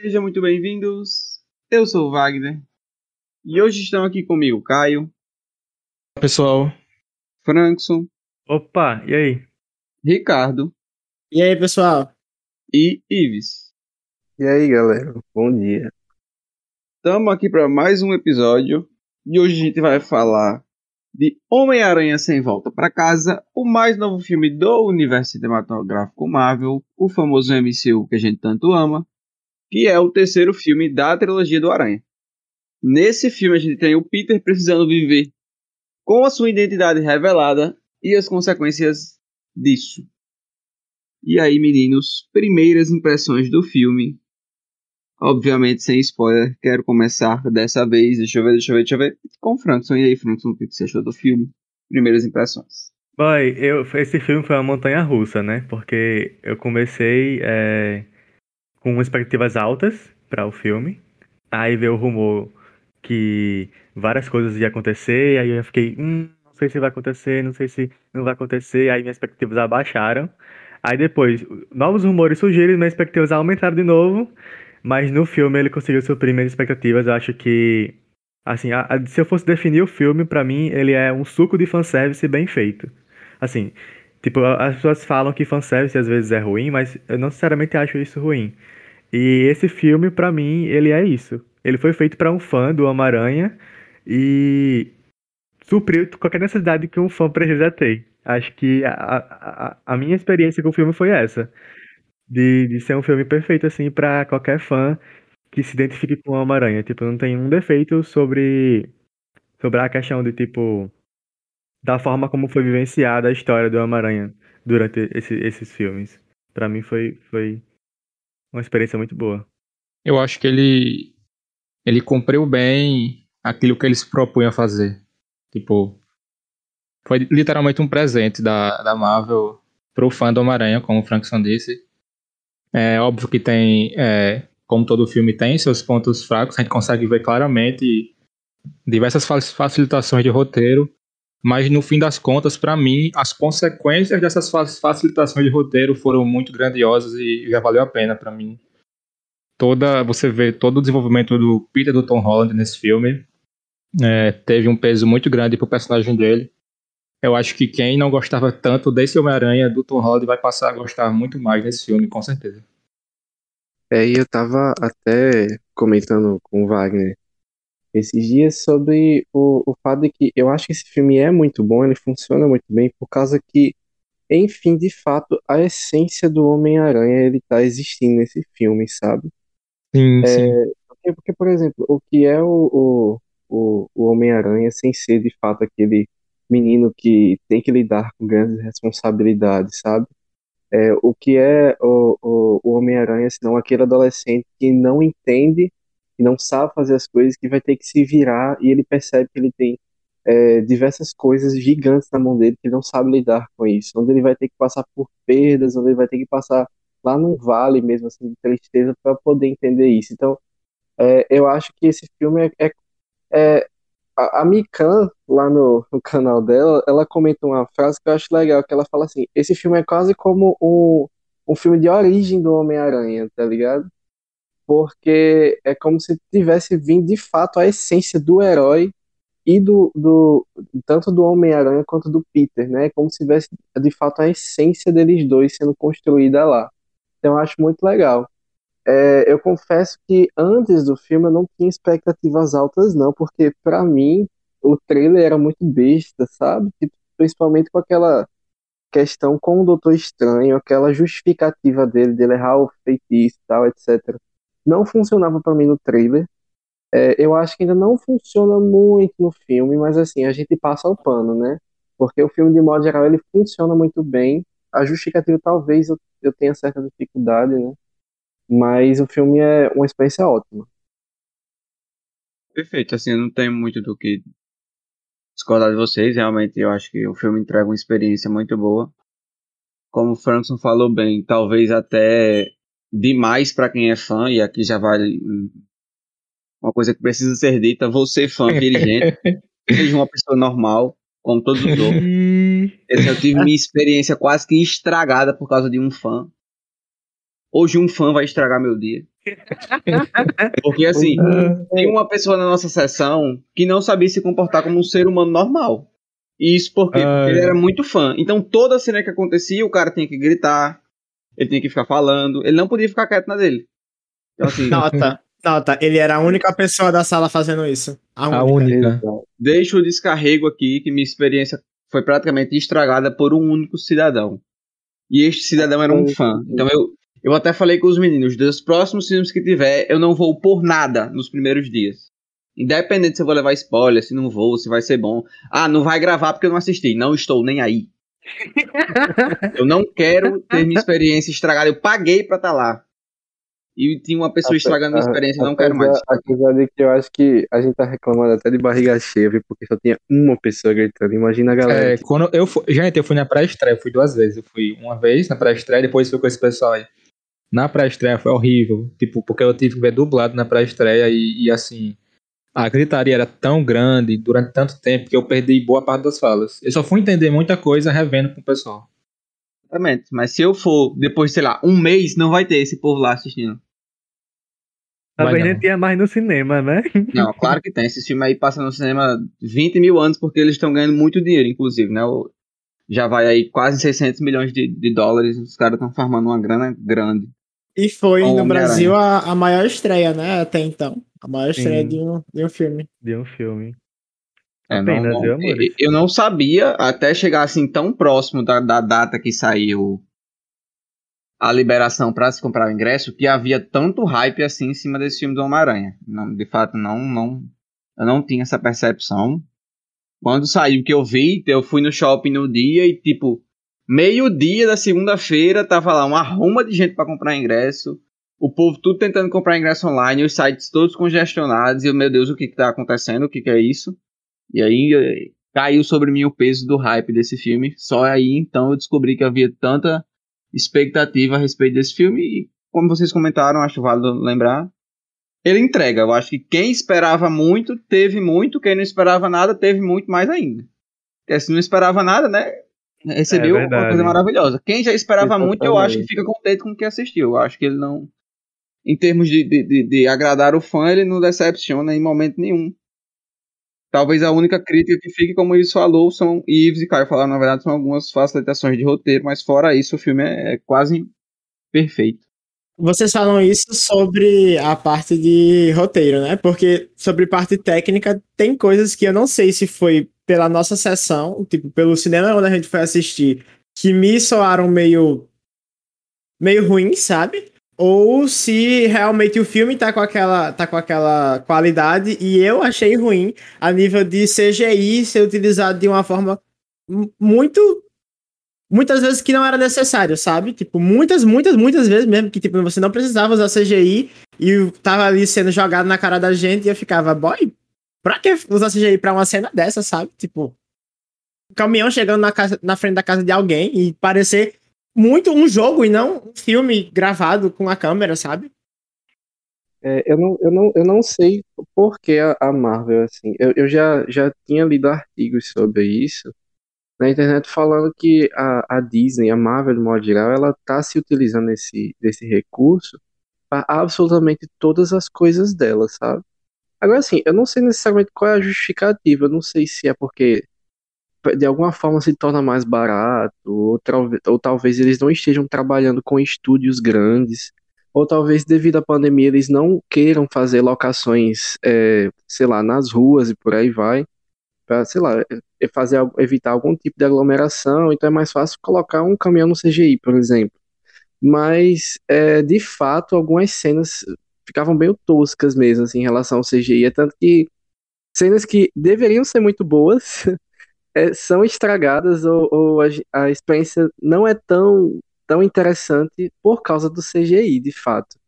Sejam muito bem-vindos. Eu sou o Wagner e hoje estão aqui comigo Caio, pessoal. Frankson, Opa, e aí? Ricardo E aí, pessoal? e Ives. E aí, galera? Bom dia. Estamos aqui para mais um episódio e hoje a gente vai falar de Homem-Aranha Sem Volta para Casa, o mais novo filme do universo cinematográfico Marvel, o famoso MCU que a gente tanto ama, que é o terceiro filme da trilogia do Aranha. Nesse filme a gente tem o Peter precisando viver com a sua identidade revelada e as consequências disso. E aí, meninos, primeiras impressões do filme. Obviamente, sem spoiler, quero começar dessa vez. Deixa eu ver, deixa eu ver, deixa eu ver. Com o Frankson. E aí, Frankson, o que você achou do filme? Primeiras impressões. Boy, eu, esse filme foi uma montanha russa, né? Porque eu comecei é, com expectativas altas para o filme. Aí veio o rumor que várias coisas iam acontecer. Aí eu fiquei, hum, não sei se vai acontecer, não sei se não vai acontecer. Aí minhas expectativas abaixaram. Aí depois, novos rumores surgiram minhas expectativas aumentaram de novo. Mas no filme ele conseguiu suprir minhas expectativas. Eu acho que, assim, a- a- se eu fosse definir o filme, pra mim ele é um suco de fanservice bem feito. Assim, tipo, as pessoas falam que fanservice às vezes é ruim, mas eu não necessariamente acho isso ruim. E esse filme, pra mim, ele é isso. Ele foi feito pra um fã do Homem-Aranha e supriu qualquer necessidade que um fã precisa ter. Acho que a, a, a- minha experiência com o filme foi essa. De, de ser um filme perfeito, assim, pra qualquer fã que se identifique com o Homem-Aranha. Tipo, não tem um defeito sobre, sobre a questão de, tipo, da forma como foi vivenciada a história do Homem-Aranha durante esse- esses filmes. Pra mim foi, foi uma experiência muito boa. Eu acho que ele ele cumpriu bem aquilo que ele se propunha fazer. Tipo, foi literalmente um presente da, da Marvel pro fã do Homem-Aranha, como o Frankson disse. É óbvio que tem, é, como todo filme tem, seus pontos fracos, a gente consegue ver claramente diversas fa- facilitações de roteiro, mas no fim das contas, pra mim, as consequências dessas fa- facilitações de roteiro foram muito grandiosas e já valeu a pena pra mim toda você vê todo o desenvolvimento do Peter do Tom Holland nesse filme é, teve um peso muito grande pro personagem dele. Eu acho que quem não gostava tanto desse Homem-Aranha do Tom Holland vai passar a gostar muito mais desse filme, com certeza. É, e eu tava até comentando com o Wagner esses dias sobre o, o fato de que eu acho que esse filme é muito bom, ele funciona muito bem, por causa que, enfim, de fato, a essência do Homem-Aranha ele tá existindo nesse filme, sabe? Sim, sim. Porque, porque, por exemplo, o que é o, o, o, o Homem-Aranha sem ser de fato aquele menino que tem que lidar com grandes responsabilidades, sabe? É, o que é o, o, o Homem-Aranha, senão aquele adolescente que não entende, que não sabe fazer as coisas, que vai ter que se virar e ele percebe que ele tem é, diversas coisas gigantes na mão dele que ele não sabe lidar com isso, onde ele vai ter que passar por perdas, onde ele vai ter que passar lá num vale mesmo assim de tristeza para poder entender isso. Então, é, eu acho que esse filme é, é, é- a, a Mikan lá no, no canal dela, ela comenta uma frase que eu acho legal, que ela fala assim, esse filme é quase como um, um filme de origem do Homem-Aranha, tá ligado? Porque é como se tivesse vindo de fato a essência do herói e do, do tanto do Homem-Aranha quanto do Peter, né? Como se tivesse de fato a essência deles dois sendo construída lá. Então eu acho muito legal. É, eu confesso que antes do filme eu não tinha expectativas altas, não, porque pra mim o trailer era muito besta, sabe? Tipo, principalmente com aquela questão com o Doutor Estranho, aquela justificativa dele, dele errar o feitiço e tal, etc. Não funcionava pra mim no trailer. É, eu acho que ainda não funciona muito no filme, mas assim, a gente passa o pano, né? Porque o filme, de modo geral, ele funciona muito bem. A justificativa talvez eu, eu tenha certa dificuldade, né? Mas o filme é uma experiência ótima. Perfeito, assim, eu não tenho muito do que discordar de vocês. Realmente, eu acho que o filme entrega uma experiência muito boa. Como o Frankson falou bem, talvez até demais pra quem é fã, e aqui já vale uma coisa que precisa ser dita: você, fã, dirigente, seja uma pessoa normal, como todos os outros. Eu tive minha experiência quase que estragada por causa de um fã. Hoje um fã vai estragar meu dia. Porque assim, tem uma pessoa na nossa sessão que não sabia se comportar como um ser humano normal. E isso? Porque Ai. ele era muito fã. Então toda cena que acontecia, o cara tinha que gritar, ele tinha que ficar falando, ele não podia ficar quieto na dele. Então assim, Nota, nota. Ele era a única pessoa da sala fazendo isso. A única. A única. Deixo o descarrego aqui que minha experiência foi praticamente estragada por um único cidadão. E este cidadão era um fã. Então eu, eu até falei com os meninos, dos próximos filmes que tiver, eu não vou por nada nos primeiros dias. Independente se eu vou levar spoiler, se não vou, se vai ser bom. Ah, não vai gravar porque eu não assisti. Não estou nem aí. Eu não quero ter minha experiência estragada. Eu paguei pra estar lá. E tinha uma pessoa estragando minha experiência, eu não quero mais. Apesar, de que eu acho que a gente tá reclamando até de barriga cheia, viu? Porque só tinha uma pessoa gritando. Imagina a galera. É, quando eu fui, gente, eu fui na pré-estreia, eu fui duas vezes. Eu fui uma vez na pré-estreia, depois fui com esse pessoal aí. Na pré-estreia foi horrível, tipo, porque eu tive que ver dublado na pré-estreia e, e, assim, a gritaria era tão grande durante tanto tempo que eu perdi boa parte das falas. Eu só fui entender muita coisa revendo com o pessoal. Exatamente. Mas se eu for depois, sei lá, um mês, não vai ter esse povo lá assistindo. Talvez nem não. tinha mais no cinema, né? Não, claro que tem. Esse filme aí passa no cinema 20 mil anos porque eles estão ganhando muito dinheiro, inclusive, né? Já vai aí quase 600 milhões de, de dólares. Os caras estão farmando uma grana grande. E foi no. Brasil a, a maior estreia, né? Até então. A maior estreia de um, de um filme. De um filme. É, Apenas, não- não- amores? eu- eu não sabia até chegar assim tão próximo da, da data que saiu a liberação para se comprar o ingresso que havia tanto hype assim em cima desse filme do Homem-Aranha. Não, de fato, não, não, eu não tinha essa percepção. Quando saiu que eu vi, eu fui no shopping no dia e tipo meio-dia da segunda-feira tava lá uma ruma de gente para comprar ingresso. O povo tudo tentando comprar ingresso online, os sites todos congestionados. E eu, meu Deus, o que que tá acontecendo? O que que é isso? E aí caiu sobre mim o peso do hype desse filme. Só aí então eu descobri que havia tanta expectativa a respeito desse filme. E como vocês comentaram, acho válido lembrar. Ele entrega. Eu acho que quem esperava muito, teve muito. Quem não esperava nada, teve muito mais ainda. Porque se não esperava nada, né? Recebeu É uma coisa maravilhosa. Quem já esperava muito, eu acho que Exatamente. fica contente com o que assistiu. Eu acho que ele não. Em termos de, de, de, agradar o fã, ele não decepciona em momento nenhum. Talvez a única crítica que fique, como eles falou, são, Ives e Caio falaram, na verdade, são algumas facilitações de roteiro, mas fora isso, o filme é, é quase perfeito. Vocês falam isso sobre a parte de roteiro, né? Porque sobre parte técnica, tem coisas que eu não sei se foi pela nossa sessão, tipo, pelo cinema onde a gente foi assistir, que me soaram meio. meio ruim, sabe? Ou se realmente o filme tá com aquela, tá com aquela qualidade e eu achei ruim a nível de CGI ser utilizado de uma forma mu- muito muitas vezes que não era necessário, sabe? Tipo, muitas, muitas, muitas vezes mesmo que tipo você não precisava usar CGI e tava ali sendo jogado na cara da gente e eu ficava, boy, pra que usar CGI pra uma cena dessa, sabe? Tipo, caminhão chegando na, casa, na frente da casa de alguém e parecer muito um jogo e não um filme gravado com a câmera, sabe? É, eu, não, eu, não, eu não sei por que a, a Marvel, assim. Eu, eu já, já tinha lido artigos sobre isso na internet falando que a, a Disney, a Marvel, de modo geral, ela tá se utilizando desse, desse recurso para absolutamente todas as coisas dela, sabe? Agora, assim, eu não sei necessariamente qual é a justificativa. Eu não sei se é porque de alguma forma se torna mais barato, ou, trau- ou talvez eles não estejam trabalhando com estúdios grandes. Ou talvez devido à pandemia eles não queiram fazer locações, é, sei lá, nas ruas e por aí vai, para, sei lá, é- fazer evitar algum tipo de aglomeração. Então é mais fácil colocar um caminhão no CGI, por exemplo. Mas é, de fato algumas cenas ficavam bem toscas mesmo assim, em relação ao CGI. É tanto que cenas que deveriam ser muito boas é, são estragadas ou, ou a, a experiência não é tão tão interessante por causa do CGI, de fato.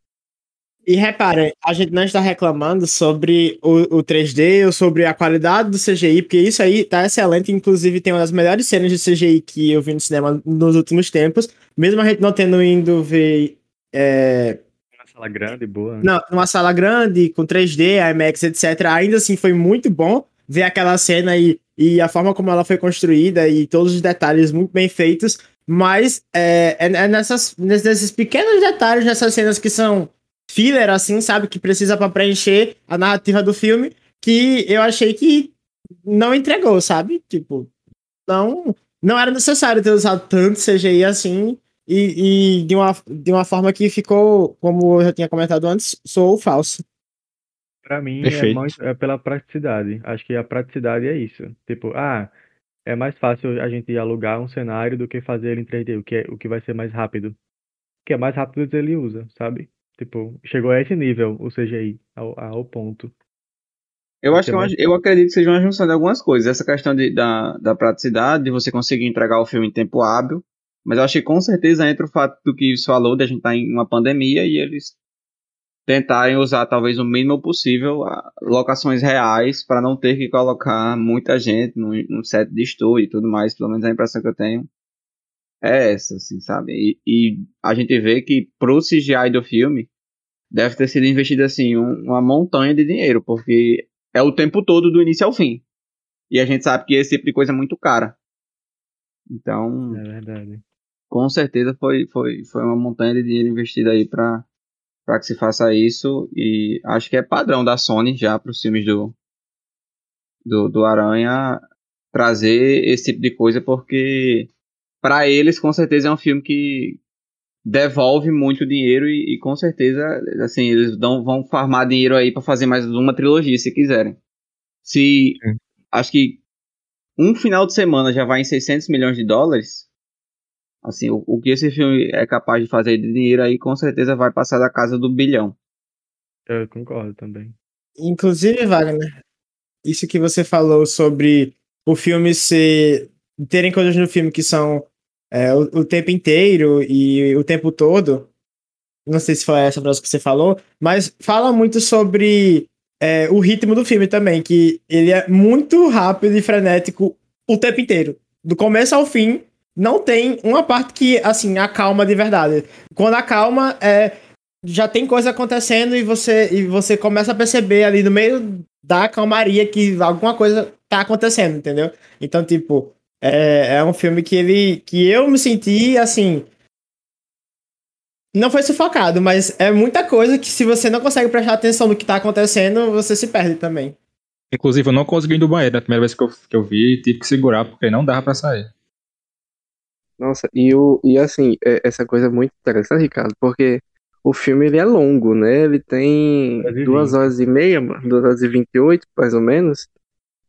E reparem, a gente não está reclamando sobre o, o 3D ou sobre a qualidade do CGI, porque isso aí tá excelente. Inclusive, tem uma das melhores cenas de CGI que eu vi no cinema nos últimos tempos. Mesmo a gente não tendo ido ver. é, Uma sala grande, boa. né? não, numa sala grande, com 3D, IMAX, etc. Ainda assim foi muito bom ver aquela cena e, e a forma como ela foi construída e todos os detalhes muito bem feitos. Mas é, é, é nessas, nesses pequenos detalhes, nessas cenas que são filler, assim, sabe? Que precisa pra preencher a narrativa do filme, que eu achei que não entregou, sabe? Tipo, não, não era necessário ter usado tanto CGI assim e, e de, uma, de uma forma que ficou, como eu já tinha comentado antes, sou falso. Pra mim é, mais, é pela praticidade. Acho que a praticidade é isso. Tipo, ah, é mais fácil a gente alugar um cenário do que fazer ele em 3D, o que, é, o que vai ser mais rápido. O que é mais rápido ele usa, sabe? Tipo, chegou a esse nível o CGI, ao, ao ponto. Eu acho que é uma- eu acredito que seja uma junção de algumas coisas. Essa questão de- da, da praticidade, de você conseguir entregar o filme em tempo hábil. Mas eu acho que com certeza entra o fato do que você falou, de a gente estar em uma pandemia e eles tentarem usar talvez o mínimo possível a- locações reais para não ter que colocar muita gente no set de estúdio e tudo mais. Pelo menos a impressão que eu tenho é essa, assim, sabe? E, e a gente vê que pro CGI do filme deve ter sido investido assim um- uma montanha de dinheiro, porque é o tempo todo do início ao fim. E a gente sabe que esse tipo de coisa é muito cara. Então, É verdade. com certeza foi, foi, foi uma montanha de dinheiro investida aí para para que se faça isso. E acho que é padrão da Sony já para os filmes do, do do Aranha trazer esse tipo de coisa porque para eles com certeza é um filme que devolve muito dinheiro e, e com certeza assim eles dão, vão farmar dinheiro aí para fazer mais uma trilogia se quiserem. Se acho que um final de semana já vai em 600 milhões de dólares Assim, o, o que esse filme é capaz de fazer de dinheiro aí, com certeza vai passar da casa do bilhão. Eu concordo também. Inclusive, Wagner, isso que você falou sobre o filme ser. terem coisas no filme que são é, o, o tempo inteiro e o tempo todo. Não sei se foi essa frase que você falou, mas fala muito sobre é, o ritmo do filme também, que ele é muito rápido e frenético o tempo inteiro. Do começo ao fim, não tem uma parte que, assim, acalma de verdade. Quando acalma, é, já tem coisa acontecendo e você, e você começa a perceber ali no meio da calmaria que alguma coisa tá acontecendo, entendeu? Então, tipo, é, é um filme que ele. que eu me senti assim. Não foi sufocado, mas é muita coisa que se você não consegue prestar atenção no que tá acontecendo, você se perde também. Inclusive, eu não consegui ir do banheiro. Na primeira vez que eu, que eu vi, tive que segurar porque não dava pra sair. Nossa, e, o, e assim, é- essa coisa é muito interessante, Ricardo, porque o filme ele é longo, né? Ele tem Duas horas e meia, mano, duas horas e vinte e oito, mais ou menos.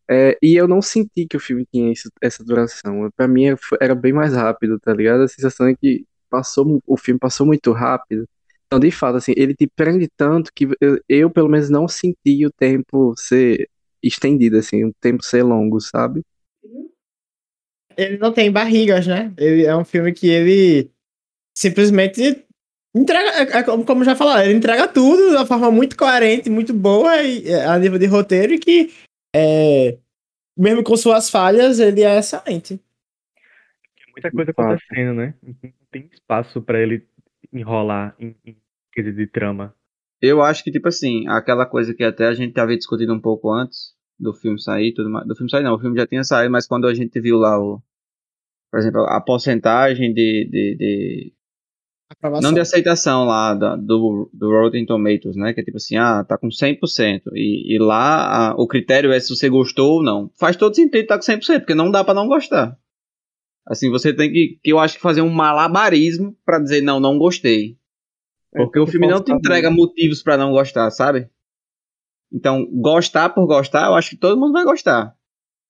É, e eu não senti que o filme tinha isso- essa duração. Pra mim era- bem mais rápido, tá ligado? A sensação é que passou, o filme passou muito rápido. Então, de fato, assim, ele te prende tanto que eu, eu, pelo menos, não senti o tempo ser estendido, assim, o tempo ser longo, sabe? Ele não tem barrigas, né? Ele é um filme que ele simplesmente entrega, é- é como já falaram, ele entrega tudo de uma forma muito coerente, muito boa e, é, a nível de roteiro e que, é, mesmo com suas falhas, ele é excelente. Tem muita coisa acontecendo, né? Não tem espaço pra ele enrolar em, em quesito de trama. Eu acho que, tipo assim, aquela coisa que até a gente havia discutido um pouco antes do filme sair tudo mais. Do filme sair não, o filme já tinha saído, mas quando a gente viu lá o. Por exemplo, a porcentagem de. de, de- não de aceitação lá da- do, do Rotten Tomatoes, né? Que é tipo assim, ah, tá com 100%. E, e lá a- o critério é se você gostou ou não. Faz todo sentido tá com 100%, porque não dá pra não gostar. Assim, você tem que, que eu acho que fazer um malabarismo pra dizer, não, não gostei. Porque o filme não te entrega motivos pra não gostar, sabe? Então, gostar por gostar, eu acho que todo mundo vai gostar.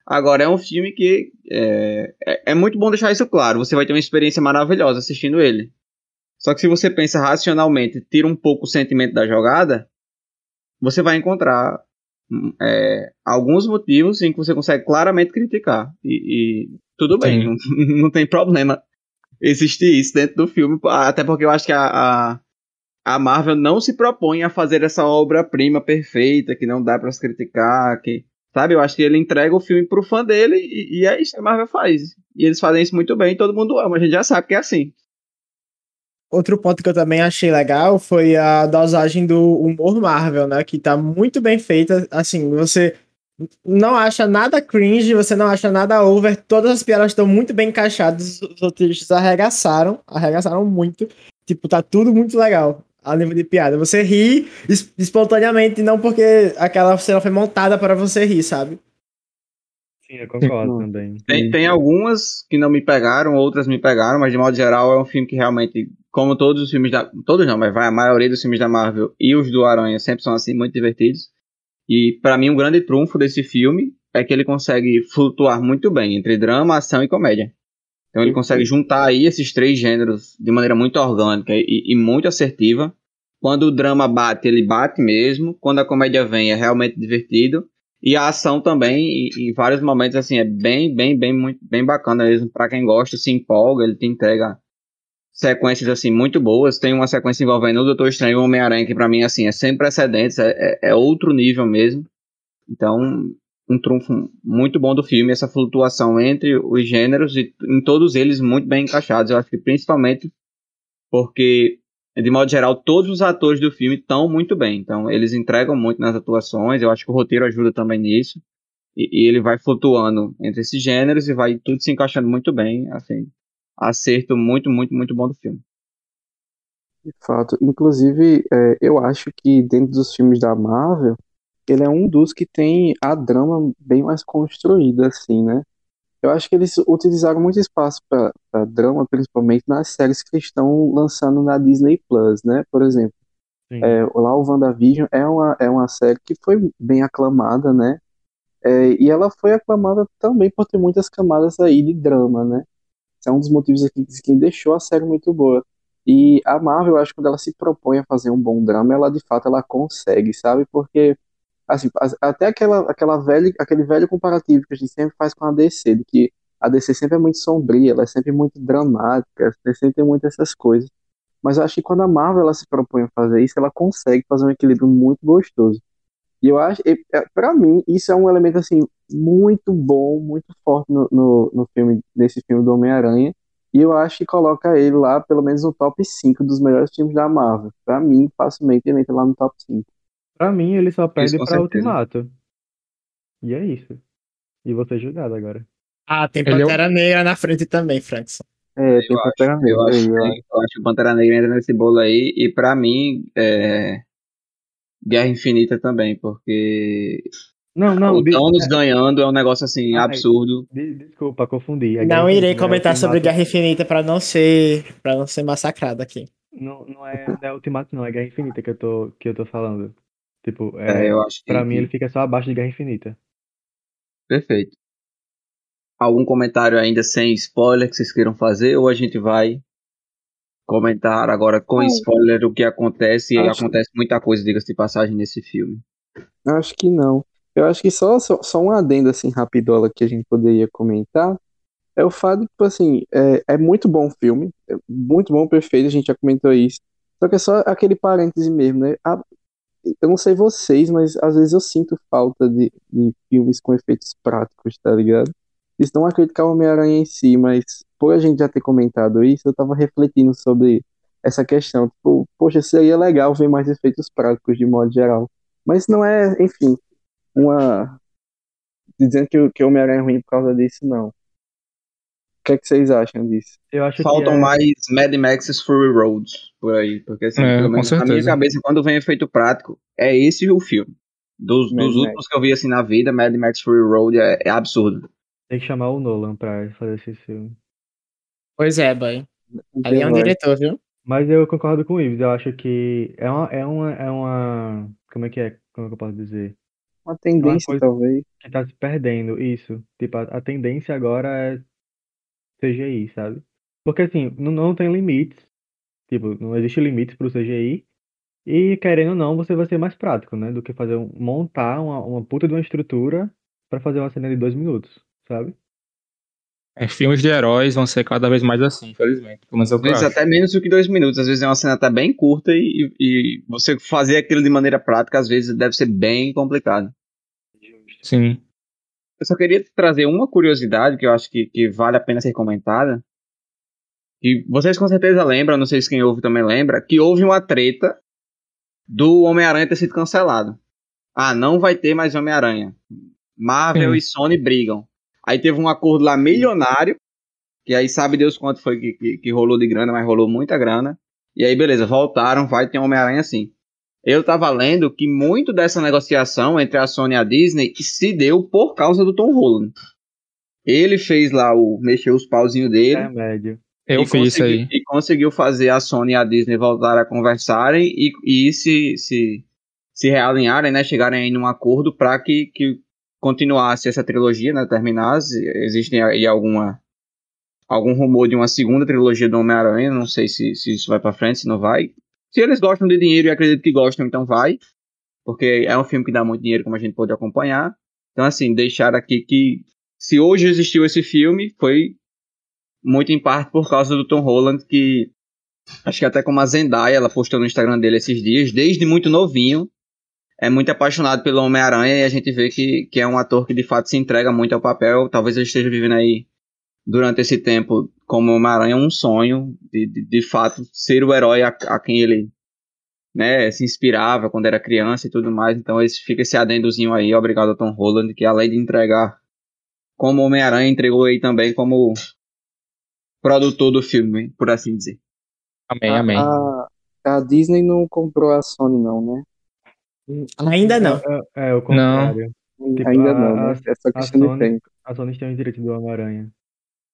Agora, é um filme que é, é, é muito bom deixar isso claro. Você vai ter uma experiência maravilhosa assistindo ele. Só que se você pensa racionalmente, tira um pouco o sentimento da jogada, você vai encontrar hum, é, alguns motivos em que você consegue claramente criticar. E, e tudo bem, não, não tem problema existir isso dentro do filme. Até porque eu acho que a, a, a Marvel não se propõe a fazer essa obra-prima perfeita, que não dá pra se criticar, que. Sabe, eu acho que ele entrega o filme pro fã dele e, e é isso que a Marvel faz. E eles fazem isso muito bem, todo mundo ama, a gente já sabe que é assim. Outro ponto que eu também achei legal foi a dosagem do humor Marvel, né? Que tá muito bem feita. Assim, você não acha nada cringe, você não acha nada over. Todas as piadas estão muito bem encaixadas. Os roteiristas arregaçaram, arregaçaram muito. Tipo, tá tudo muito legal. A nível de piada. Você ri es- espontaneamente, não porque aquela cena foi montada para você rir, sabe? Sim, eu concordo também. Tem, tem algumas que não me pegaram, outras me pegaram, mas de modo geral é um filme que realmente, como todos os filmes da. Todos não, mas vai, a maioria dos filmes da Marvel e os do Aranha sempre são assim, muito divertidos. E pra mim, um grande trunfo desse filme é que ele consegue flutuar muito bem entre drama, ação e comédia. Então ele consegue juntar aí esses três gêneros de maneira muito orgânica e, e muito assertiva. Quando o drama bate, ele bate mesmo. Quando a comédia vem, é realmente divertido. E a ação também, em, vários momentos, assim, é bem, bem, bem, muito, bem bacana mesmo. Pra quem gosta, se empolga, ele te entrega sequências, assim, muito boas. Tem uma sequência envolvendo o Doutor Estranho e o Homem-Aranha, que pra mim, assim, é sem precedentes, é, é, é outro nível mesmo. Então, um trunfo muito bom do filme, essa flutuação entre os gêneros e em todos eles muito bem encaixados. Eu acho que principalmente porque, de modo geral, todos os atores do filme estão muito bem. Então, eles entregam muito nas atuações. Eu acho que o roteiro ajuda também nisso. E, e ele vai flutuando entre esses gêneros e vai tudo se encaixando muito bem. Assim, acerto muito, muito, muito bom do filme. De fato. Inclusive, é, eu acho que dentro dos filmes da Marvel, ele é um dos que tem a drama bem mais construída, assim, né? Eu acho que eles utilizaram muito espaço para drama, principalmente nas séries que estão lançando na Disney Plus, né? Por exemplo, é, lá o WandaVision é uma, é uma série que foi bem aclamada, né? É, e ela foi aclamada também por ter muitas camadas aí de drama, né? Esse é um dos motivos aqui que deixou a série muito boa. E a Marvel, eu acho que quando ela se propõe a fazer um bom drama, ela de fato ela consegue, sabe? Porque assim, as- até aquela, aquela velha, aquele velho comparativo que a gente sempre faz com a DC, de que a DC sempre é muito sombria, ela é sempre muito dramática, sempre tem muitas essas coisas. Mas eu acho que quando a Marvel ela se propõe a fazer isso, ela consegue fazer um equilíbrio muito gostoso. E eu acho, é, pra mim, isso é um elemento assim muito bom, muito forte no, no, no filme, nesse filme do Homem-Aranha. E eu acho que coloca ele lá, pelo menos no top 5 dos melhores filmes da Marvel. Pra mim, facilmente ele entra lá no top 5. Pra mim, ele só perde com pra certeza. Ultimato. E é isso. E vou ser julgado agora. Ah, tem é Pantera Negra na frente também, Frankson. É, tem Pantera Eu Negra acho, aí, que, ó. eu acho que o Pantera Negra entra nesse bolo aí. E pra mim, é... Guerra Infinita também, porque Não, não, o de- Thanos ganhando é um negócio assim absurdo. de- desculpa, confundi. É Não Guerra irei Infinita, comentar é sobre. Guerra Infinita para não ser para não ser massacrado aqui. Não, não é, é Ultimato, não, é Guerra Infinita que eu tô, que eu tô falando. Tipo, é, É, eu acho que, pra mim que- ele fica só abaixo de Guerra Infinita. perfeito. Algum comentário ainda sem spoiler que vocês queiram fazer? Ou a gente vai comentar agora com Não. spoiler o que acontece? E Acho- acontece muita coisa, diga-se de passagem, nesse filme. Acho que não. Eu acho que só, só, só um adendo assim rapidola que a gente poderia comentar é o fato de, tipo assim, é, é muito bom o filme, é muito bom, perfeito, a gente já comentou isso. Só que é só aquele parêntese mesmo, né? Ah, eu não sei vocês, mas às vezes eu sinto falta de, de filmes com efeitos práticos, tá ligado? Isso não criticar o Homem-Aranha em si, mas por a gente já ter comentado isso, eu tava refletindo sobre essa questão. Tipo, poxa, seria legal ver mais efeitos práticos de modo geral. Mas não é, enfim, uma. Dizendo que, que o Homem-Aranha é ruim por causa disso, não. O que é que vocês acham disso? Eu acho Faltam que é, mais Mad Max's Fury Roads por aí. Porque, assim, É, pelo menos na minha cabeça, quando vem efeito prático, é esse o filme. Dos, dos últimos que eu vi assim na vida, Mad Max Fury Road é, é absurdo. tem que chamar o Nolan pra fazer esse filme. Pois é, boy. Ali é um Vai. diretor, viu? Mas eu concordo com o Ives, eu acho que é uma, é uma, é uma, como é que é, como é que eu posso dizer? Uma tendência, coisa- talvez. Que tá se perdendo, isso. Tipo, a, a tendência agora é CGI, sabe? Porque assim, não, não tem limites, tipo, não existe limites pro CGI, e querendo ou não, você vai ser mais prático, né? Do que fazer um, montar uma, uma puta de uma estrutura pra fazer uma cena de dois minutos, sabe? É, filmes de heróis vão ser cada vez mais assim, infelizmente. É o Às eu vezes até menos do que dois minutos. Às vezes é uma cena até bem curta e, e você fazer aquilo de maneira prática, às vezes deve ser bem complicado. Sim. Eu só queria trazer uma curiosidade que eu acho que, que vale a pena ser comentada. E vocês com certeza lembram, não sei se quem ouve também lembra, que houve uma treta do Homem-Aranha ter sido cancelado. Ah, não vai ter mais Homem-Aranha. Marvel Sim. e Sony brigam. Aí teve um acordo lá milionário, que aí sabe Deus quanto foi que, que, que rolou de grana, mas rolou muita grana. E aí, beleza, voltaram, vai ter Homem-Aranha sim. Eu tava lendo que muito dessa negociação entre a Sony e a Disney se deu por causa do Tom Holland. Ele fez lá o. mexeu os pauzinhos dele. É médio. Eu e fiz isso consegui- aí. E conseguiu fazer a Sony e a Disney voltar a conversarem e, e se, se, se realinharem, né? Chegarem aí num acordo para que, que continuasse essa trilogia, né? Terminasse. Existem aí alguma, algum rumor de uma segunda trilogia do Homem-Aranha. Não sei se, se isso vai para frente, se não vai. Se eles gostam de dinheiro e acredito que gostam, então vai. Porque é um filme que dá muito dinheiro, como a gente pôde acompanhar. Então, assim, deixar aqui que se hoje existiu esse filme, foi muito em parte por causa do Tom Holland, que acho que até como a Zendaya, ela postou no Instagram dele esses dias, desde muito novinho, é muito apaixonado pelo Homem-Aranha e a gente vê que, que é um ator que de fato se entrega muito ao papel. Talvez ele esteja vivendo aí, durante esse tempo, como Homem-Aranha, um sonho de, de, de fato ser o herói a, a quem ele né, se inspirava quando era criança e tudo mais. Então esse, fica esse adendozinho aí, obrigado ao Tom Holland, que além de entregar como Homem-Aranha, entregou aí também como produtor do filme, por assim dizer. Amém, A- amém. A, a Disney não comprou a Sony, não, né? Ainda não. É, é o contrário. Tipo, Ainda a- não, né? a- É só a questão de Sony- tempo. A Sony tem os direitos do Homem-Aranha.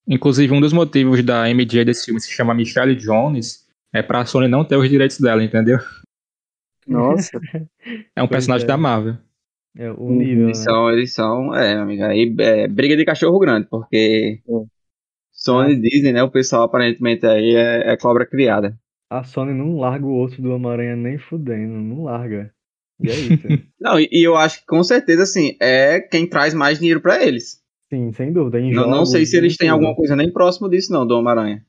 Inclusive, um dos motivos da MJ desse filme se chama Michelle Jones é pra Sony não ter os direitos dela, entendeu? Nossa, É um Pois personagem é. da Marvel. É o nível, né? Eles são, eles são, é, amiga, aí é briga de cachorro grande, porque É. Sony e Disney, né, o pessoal aparentemente aí é, é cobra criada. A Sony não larga o osso do Homem-Aranha nem fudendo, não larga. E é isso. Não, e, e eu acho que com certeza, assim, é quem traz mais dinheiro pra eles. Sim, sem dúvida. Em Não, não jogos, sei se eles têm alguma coisa nem próximo disso, não, do Homem-Aranha.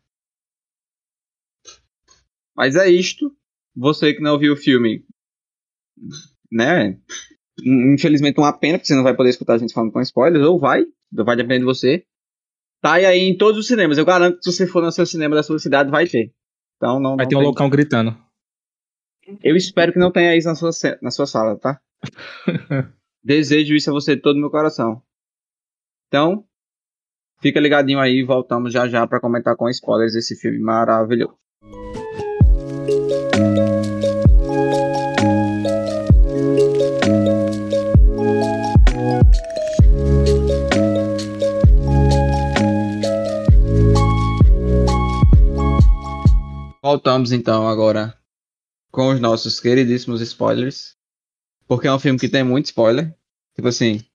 Mas é isto. Você que não viu o filme, né? Infelizmente uma pena, porque você não vai poder escutar a gente falando com spoilers, ou vai, vai depender de você. Tá e aí em todos os cinemas. Eu garanto que se você for no seu cinema da sua cidade, vai ter. Então não. Vai não ter um loucão gritando. Eu espero que não tenha isso na sua, na sua sala, tá? Desejo isso a você de todo o meu coração. Então, fica ligadinho aí, voltamos já já pra comentar com spoilers esse filme maravilhoso. Voltamos então agora com os nossos queridíssimos spoilers. Porque é um filme que tem muito spoiler. Tipo assim.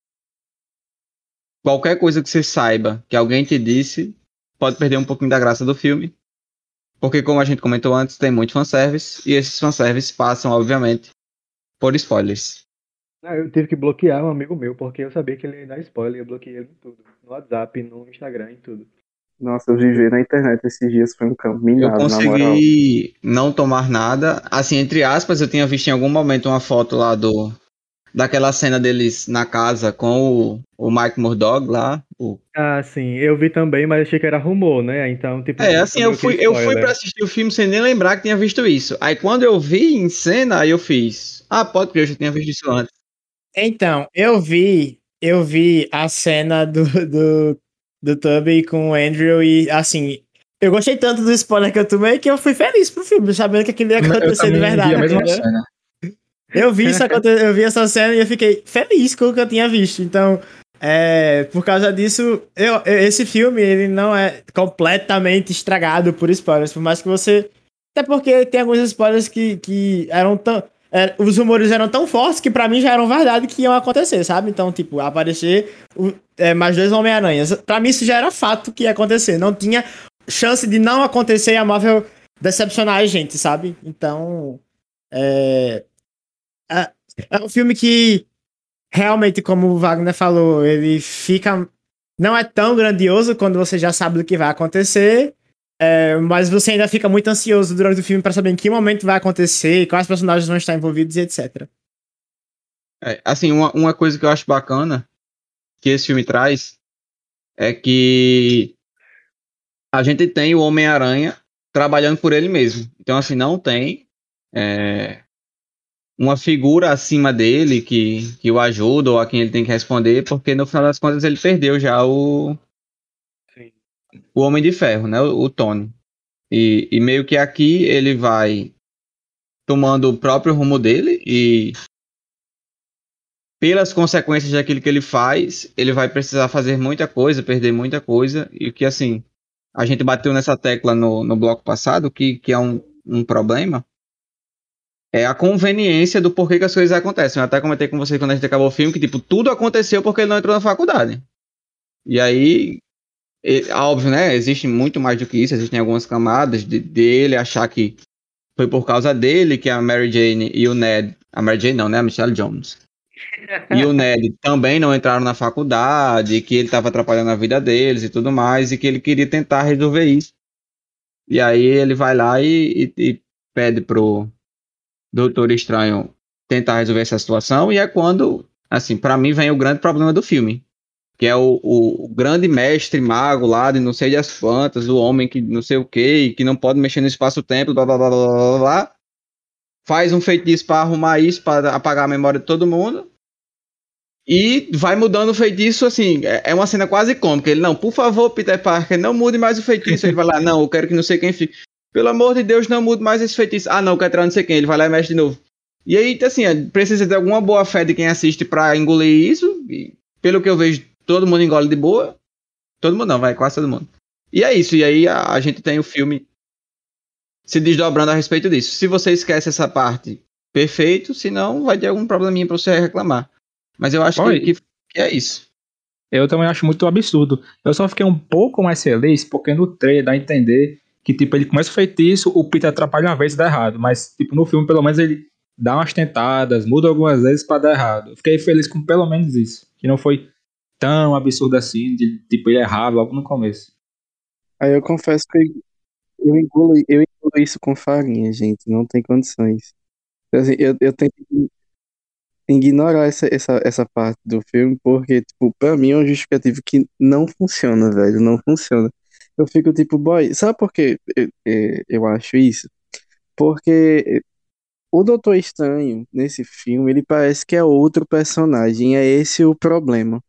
Qualquer coisa que você saiba que alguém te disse pode perder um pouquinho da graça do filme. Porque, como a gente comentou antes, tem muito fanservice. E esses fanservice passam, obviamente, por spoilers. Ah, eu tive que bloquear um amigo meu, porque eu sabia que ele ia dar spoiler, eu bloqueei ele em tudo. No WhatsApp, no Instagram, em tudo. nossa, eu viver na internet esses dias foi um campo Eu minado, na moral. consegui não tomar nada. Assim, entre aspas, eu tinha visto em algum momento uma foto lá do. Daquela cena deles na casa com o, o Mike Murdock lá. O... Ah, sim, eu vi também, mas achei que era rumor, né? Então, tipo. É, assim, eu fui, eu fui pra assistir o filme sem nem lembrar que tinha visto isso. Aí quando eu vi em cena, aí eu fiz. Ah, pode crer, eu já tinha visto isso antes. Então, eu vi, eu vi a cena do, do, do Tubby com o Andrew e, assim, eu gostei tanto do spoiler que eu tomei que eu fui feliz pro filme, sabendo que aquilo ia acontecer de verdade. vi a mesma cena. Eu vi, isso aconte- eu vi essa cena e eu fiquei feliz com o que eu tinha visto. Então, é, por causa disso, eu, eu- esse filme ele não é completamente estragado por spoilers, por mais que você. Até porque tem alguns spoilers que, que eram tão. é, os rumores eram tão fortes que pra mim já eram verdade que iam acontecer, sabe? Então, tipo, aparecer o- é, mais dois Homem-Aranhas. Pra mim isso já era fato que ia acontecer. Não tinha chance de não acontecer e a Marvel decepcionar a gente, sabe? Então. É, é, é um filme que realmente, como o Wagner falou, ele fica. Não é tão grandioso quando você já sabe do que vai acontecer. é, mas você ainda fica muito ansioso durante o filme pra saber em que momento vai acontecer, quais personagens vão estar envolvidos e etc. É, assim, uma, uma coisa que eu acho bacana que esse filme traz é que a gente tem o Homem-Aranha trabalhando por ele mesmo. Então, assim, não tem é, uma figura acima dele que, que o ajuda ou a quem ele tem que responder, porque no final das contas ele perdeu já o, Sim. o Homem de Ferro, né? O, o Tony. E, e meio que aqui ele vai tomando o próprio rumo dele e pelas consequências daquilo que ele faz, ele vai precisar fazer muita coisa, perder muita coisa, e que assim, a gente bateu nessa tecla no, no bloco passado, que, que é um, um problema, é a conveniência do porquê que as coisas acontecem. Eu até comentei com vocês quando a gente acabou o filme que, tipo, tudo aconteceu porque ele não entrou na faculdade. E aí, é, óbvio, né? Existe muito mais do que isso, existem algumas camadas de, dele achar que foi por causa dele que a Mary Jane e o Ned. A Mary Jane não, né? A Michelle Jones. e o Ned também não entraram na faculdade, que ele estava atrapalhando a vida deles e tudo mais, e que ele queria tentar resolver isso. E aí ele vai lá e, e, e pede pro, Doutor Estranho tentar resolver essa situação, e é quando, assim, para mim vem o grande problema do filme. Que é o, o, grande mestre mago lá de não sei das quantas, o homem que não sei o que, que não pode mexer no espaço-tempo, blá blá blá blá blá blá. Faz um feitiço para arrumar isso, para apagar a memória de todo mundo. E vai mudando o feitiço, assim, é, é uma cena quase cômica. Ele, não, por favor, Peter Parker, não mude mais o feitiço. Ele vai lá, não, eu quero que não sei quem fique. Pelo amor de Deus, não mude mais esse feitiço. Ah, não, quer entrar não sei quem. Ele vai lá e mexe de novo. E aí, assim, é, precisa ter alguma boa fé de quem assiste para engolir isso. E, pelo que eu vejo, todo mundo engole de boa. Todo mundo não, vai, quase todo mundo. E é isso. E aí a, a gente tem o filme se desdobrando a respeito disso. Se você esquece essa parte, perfeito. Se não, vai ter algum probleminha para você reclamar. Mas eu acho que, que, que é isso. Eu também acho muito absurdo. Eu só fiquei um pouco mais feliz porque no trailer dá a entender que, tipo, ele começa o feitiço, o Peter atrapalha uma vez e dá errado. Mas, tipo, no filme, pelo menos, ele dá umas tentadas, muda algumas vezes para dar errado. Eu fiquei feliz com pelo menos isso. Que não foi tão absurdo assim, de, tipo, ele errar logo no começo. Aí eu confesso que eu engulo, eu engulo isso com farinha, gente. Não tem condições. Assim, eu, eu tenho que ignorar essa, essa, essa parte do filme, porque, tipo, pra mim é um justificativo que não funciona, velho. Não funciona eu fico tipo, boy, sabe por que eu, eu acho isso? Porque o Doutor Estranho, nesse filme, ele parece que é outro personagem, é esse o problema.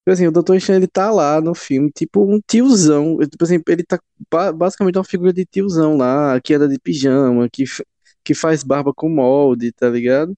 Tipo assim, o Doutor Estranho, ele tá lá no filme, tipo um tiozão, tipo assim, ele tá basicamente uma figura de tiozão lá, que anda de pijama, que, que faz barba com molde, tá ligado?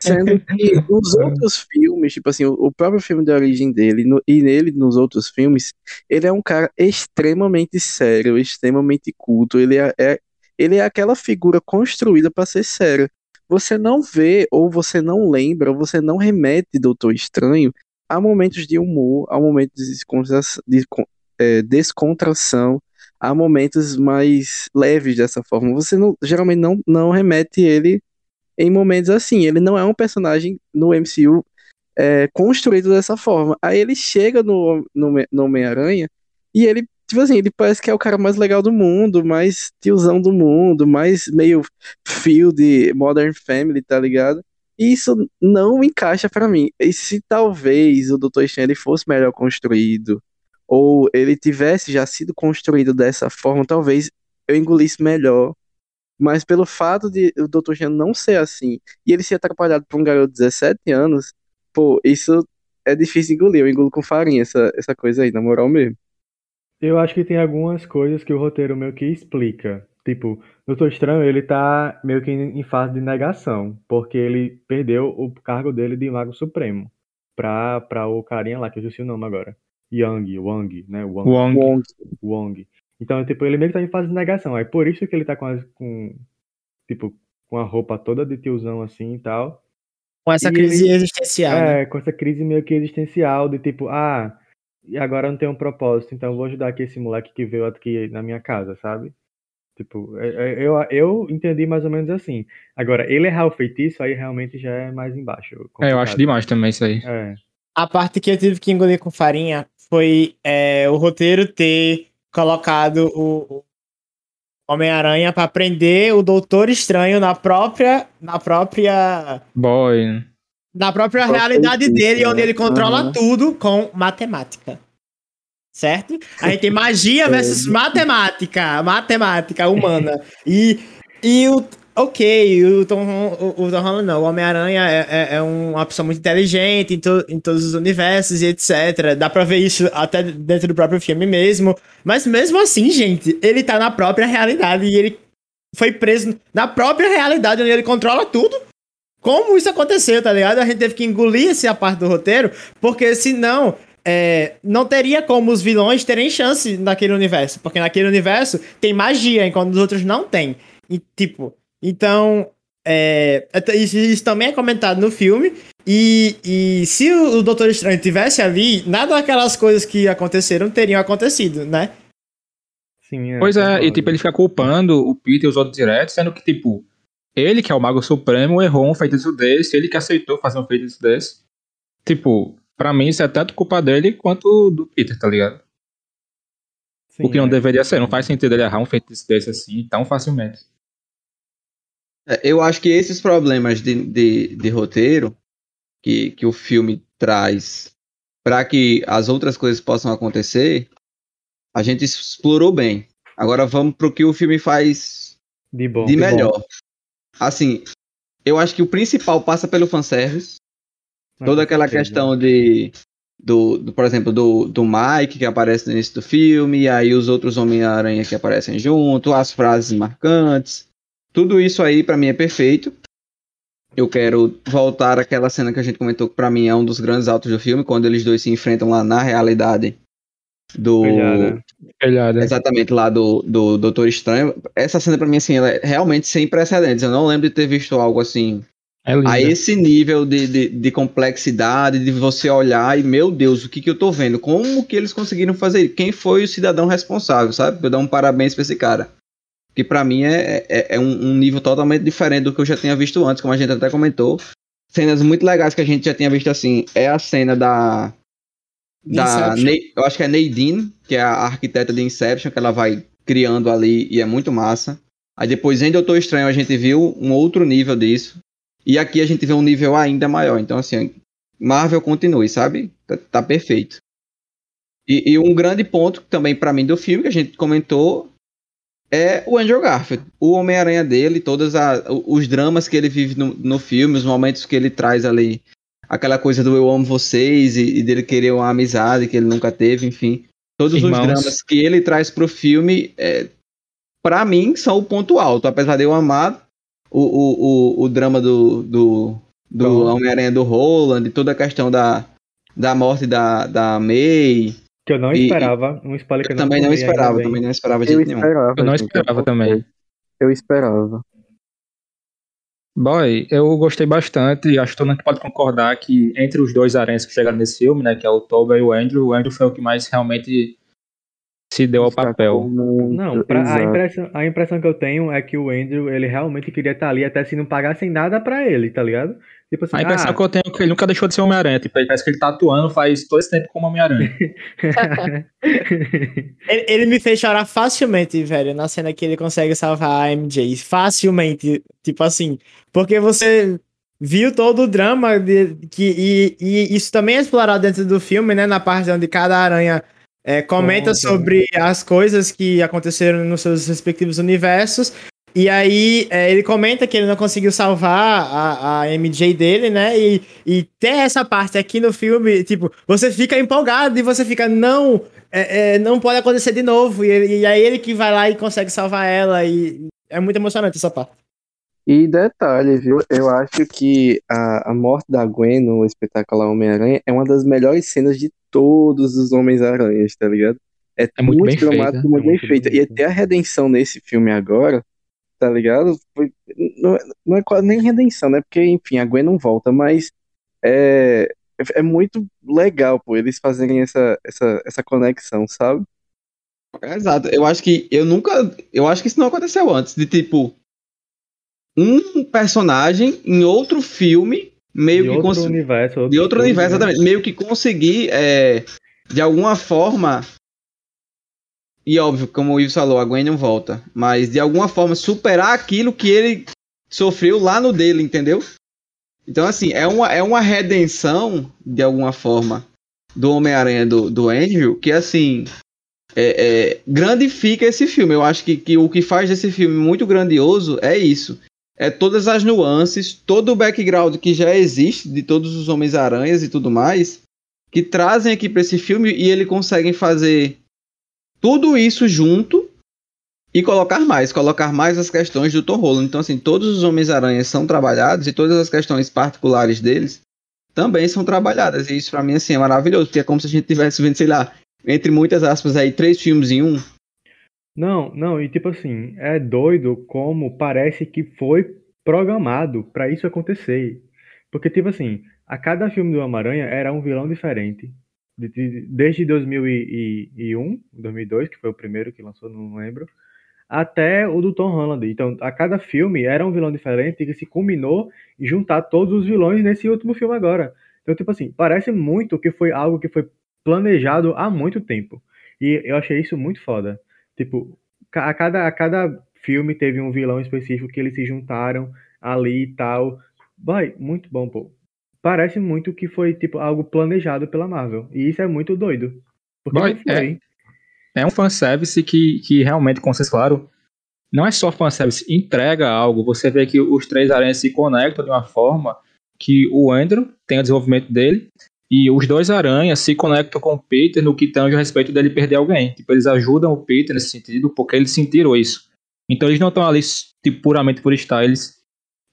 Sendo que nos outros filmes, tipo assim, o, próprio filme de origem dele, no, e nele, nos outros filmes, ele é um cara extremamente sério, extremamente culto, ele é, é ele é aquela figura construída para ser sério. Você não vê, ou você não lembra, ou você não remete Doutor Estranho a momentos de humor, a momentos de, de é, descontração, a momentos mais leves dessa forma. Você não, geralmente não, não remete ele em momentos assim. Ele não é um personagem no MCU é, construído dessa forma. Aí ele chega no, no, no Homem-Aranha e ele, tipo assim, ele parece que é o cara mais legal do mundo, mais tiozão do mundo, mais meio fio de Modern Family, tá ligado? E isso não encaixa para mim. E se talvez o Dr. Strange fosse melhor construído, ou ele tivesse já sido construído dessa forma, talvez eu engolisse melhor mas pelo fato de o Dr. Jean não ser assim e ele ser atrapalhado por um garoto de 17 anos, pô, isso é difícil engolir. Eu engulo com farinha essa, essa coisa aí, na moral mesmo. Eu acho que tem algumas coisas que o roteiro meio que explica. Tipo, o Doutor Estranho, ele tá meio que em fase de negação, porque ele perdeu o cargo dele de Mago Supremo pra, pra o carinha lá, que eu esqueci o nome agora. Yang, Wang, né? Wang. Wong. Wong. Então, tipo, ele meio que tá em fase de negação. Aí por isso que ele tá com, as, com tipo, com a roupa toda de tiozão assim e tal. Com essa e crise ele, existencial. É, né? com essa crise meio que existencial, de tipo, ah, e agora não tem um propósito, então vou ajudar aqui esse moleque que veio aqui na minha casa, sabe? Tipo, é, é, eu, eu entendi mais ou menos assim. Agora, ele errar o feitiço, aí realmente já é mais embaixo. É, eu acho demais também isso aí. É. A parte que eu tive que engolir com farinha foi é, o roteiro ter colocado o, Homem-Aranha para prender o Doutor Estranho na própria na própria boy na própria realidade dele, onde ele controla uhum. tudo com matemática. Certo? A gente tem magia versus matemática, matemática humana. E, e o, ok, o Tom, o, Tom Holland não, o Homem-Aranha é, é, é, uma pessoa muito inteligente em, to, em todos os universos e etc. Dá pra ver isso até dentro do próprio filme mesmo. Mas mesmo assim, gente, ele tá na própria realidade e ele foi preso na própria realidade, onde ele controla tudo. Como isso aconteceu, tá ligado? A gente teve que engolir essa parte do roteiro, porque senão é, não teria como os vilões terem chance naquele universo. Porque naquele universo tem magia, enquanto os outros não tem. E, tipo, então. É, isso, isso, também é comentado no filme. E, e se o, o Doutor Estranho tivesse ali, nada daquelas coisas que aconteceram teriam acontecido, né? Sim, é, pois é, e tipo, ele fica culpando o Peter e os outros diretos, sendo que, tipo, ele, que é o Mago Supremo, errou um feitiço desse, ele que aceitou fazer um feitiço desse. Tipo, pra mim isso é tanto culpa dele quanto do Peter, tá ligado? Sim, o que não é. deveria ser, não faz sentido ele errar um feitiço desse assim tão facilmente. É, eu acho que esses problemas de, de, de roteiro que, que o filme traz para que as outras coisas possam acontecer, a gente explorou bem. Agora vamos pro que o filme faz de, bom, de melhor. Bom. Assim, eu acho que o principal passa pelo fanservice. Ah, Toda aquela questão de. Do, do, por exemplo, do, do Mike que aparece no início do filme, e aí os outros Homem-Aranha que aparecem junto, as frases marcantes. Tudo isso aí para mim é perfeito. Eu quero voltar àquela cena que a gente comentou que para mim é um dos grandes altos do filme, quando eles dois se enfrentam lá na realidade do Espelhada. exatamente lá do, do Doutor Estranho. Essa cena para mim assim, ela é realmente sem precedentes. Eu não lembro de ter visto algo assim é a esse nível de, de, de, complexidade, de você olhar e, meu Deus, o que, que eu tô vendo? Como que eles conseguiram fazer? Quem foi o cidadão responsável, sabe? Eu dar um parabéns pra esse cara. Que para mim é, é, é um, um, nível totalmente diferente do que eu já tinha visto antes, como a gente até comentou. Cenas muito legais que a gente já tinha visto assim. É a cena da da eu acho que é Nadine, que é a arquiteta de Inception, que ela vai criando ali e é muito massa. Aí depois em Doutor Estranho a gente viu um outro nível disso. E aqui a gente vê um nível ainda maior. Então, assim, Marvel continue, sabe? Tá, tá perfeito. E, e, um grande ponto também para mim do filme, que a gente comentou, é o Andrew Garfield. O Homem-Aranha dele, todos a, os dramas que ele vive no, no filme, os momentos que ele traz ali aquela coisa do eu amo vocês e, e, dele querer uma amizade que ele nunca teve, enfim. Todos Irmãos. os dramas que ele traz pro filme, é, para mim, são o ponto alto. Apesar de eu amar o, o, o, o drama do, do, do Homem-Aranha do Roland, toda a questão da, da morte da, da May. Que eu não e, esperava, um spoiler que eu, eu também não esperava, também não esperava de eu esperava, Eu não esperava também. Eu esperava. Boy, eu gostei bastante. Acho que todo mundo pode concordar que entre os dois aranhas que chegaram nesse filme, né, que é o Toby e o Andrew, o Andrew foi o que mais realmente se deu ao papel. Não, pra, a, impressão, a impressão que eu tenho é que o Andrew, ele realmente queria estar ali até se não pagassem nada pra ele, tá ligado? Tipo assim, a impressão ah, que eu tenho é que ele nunca deixou de ser Homem-Aranha. Tipo, parece que ele tá atuando faz todo esse tempo como Homem-Aranha. ele, ele, me fez chorar facilmente, velho, na cena que ele consegue salvar a MJ. Facilmente. Tipo assim. Porque você viu todo o drama de, que, e, e isso também é explorado dentro do filme, né? Na parte onde cada aranha é, comenta Bom, sobre as coisas que aconteceram nos seus respectivos universos. E aí é, ele comenta que ele não conseguiu salvar a, a MJ dele, né? E, e tem essa parte aqui no filme, tipo, você fica empolgado e você fica, não, é, é, não pode acontecer de novo. E, e aí ele que vai lá e consegue salvar ela. E é muito emocionante essa parte. E detalhe, viu? Eu acho que a, a morte da Gwen no espetáculo Homem-Aranha é uma das melhores cenas de todos os Homens-Aranhas, tá ligado? É, é muito, muito dramático, muito é bem feita. E até a redenção nesse filme agora tá ligado? Foi, não, não é quase nem redenção, né? Porque, enfim, a Gwen não volta, mas é, é muito legal, pô, eles fazerem essa, essa, essa conexão, sabe? Exato. Eu acho que eu nunca. Eu acho que isso não aconteceu antes. De tipo. Um personagem em outro filme meio de que outro universo, outro de outro universo, exatamente, meio que conseguir é, de alguma forma e óbvio, como o Ivo falou, a Gwen não volta. Mas de alguma forma superar aquilo que ele sofreu lá no dele, entendeu? Então, assim, é uma, é uma redenção, de alguma forma, do Homem-Aranha do, do Andrew, que assim. É, é, grandifica esse filme. Eu acho que, que o que faz desse filme muito grandioso é isso. é todas as nuances, todo o background que já existe de todos os Homens-Aranhas e tudo mais, que trazem aqui para esse filme e ele consegue fazer tudo isso junto e colocar mais, colocar mais as questões do Tom Holland. Então, assim, todos os Homens-Aranhas são trabalhados e todas as questões particulares deles também são trabalhadas. E isso para mim, assim, é maravilhoso, porque é como se a gente tivesse vendo, sei lá, entre muitas aspas aí, três filmes em um. Não, não, e tipo assim, é doido como parece que foi programado para isso acontecer. Porque, tipo assim, a cada filme do Homem-Aranha era um vilão diferente. De- de- Desde 2001, 2002, que foi o primeiro que lançou, não lembro, até o do Tom Holland. Então, a cada filme era um vilão diferente que se combinou em juntar todos os vilões nesse último filme agora. Então, tipo assim, parece muito que foi algo que foi planejado há muito tempo. E eu achei isso muito foda. Tipo, a cada, a cada filme teve um vilão específico que eles se juntaram ali e tal. Vai, muito bom, pô. Parece muito que foi, tipo, algo planejado pela Marvel. E isso é muito doido. Porque não foi. É um fanservice que, que realmente, como vocês falaram, não é só fanservice, entrega algo. Você vê que os três aranhas se conectam de uma forma que o Andrew tem o desenvolvimento dele e os dois aranhas se conectam com o Peter no que tange a respeito dele perder alguém. Tipo, eles ajudam o Peter nesse sentido porque eles sentiram isso. Então eles não estão ali tipo, puramente por estar, eles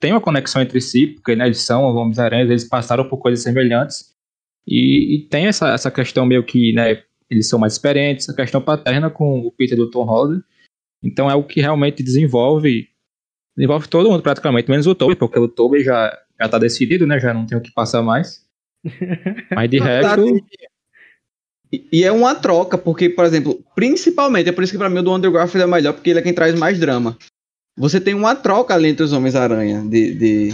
têm uma conexão entre si, porque né, eles são Homens-Aranhas, eles passaram por coisas semelhantes. E, e tem essa, essa questão meio que, né, eles são mais experientes, a questão paterna com o Peter do Tom Holland. Então é o que realmente desenvolve desenvolve todo mundo praticamente, menos o Toby, porque o Toby já, já tá decidido, né? Já não tem o que passar mais. Mas de resto, E, e é uma troca, porque, por exemplo, principalmente, é por isso que pra mim o do Andrew Garfield é melhor, porque ele é quem traz mais drama. Você tem uma troca ali entre os Homens-Aranha, de, de,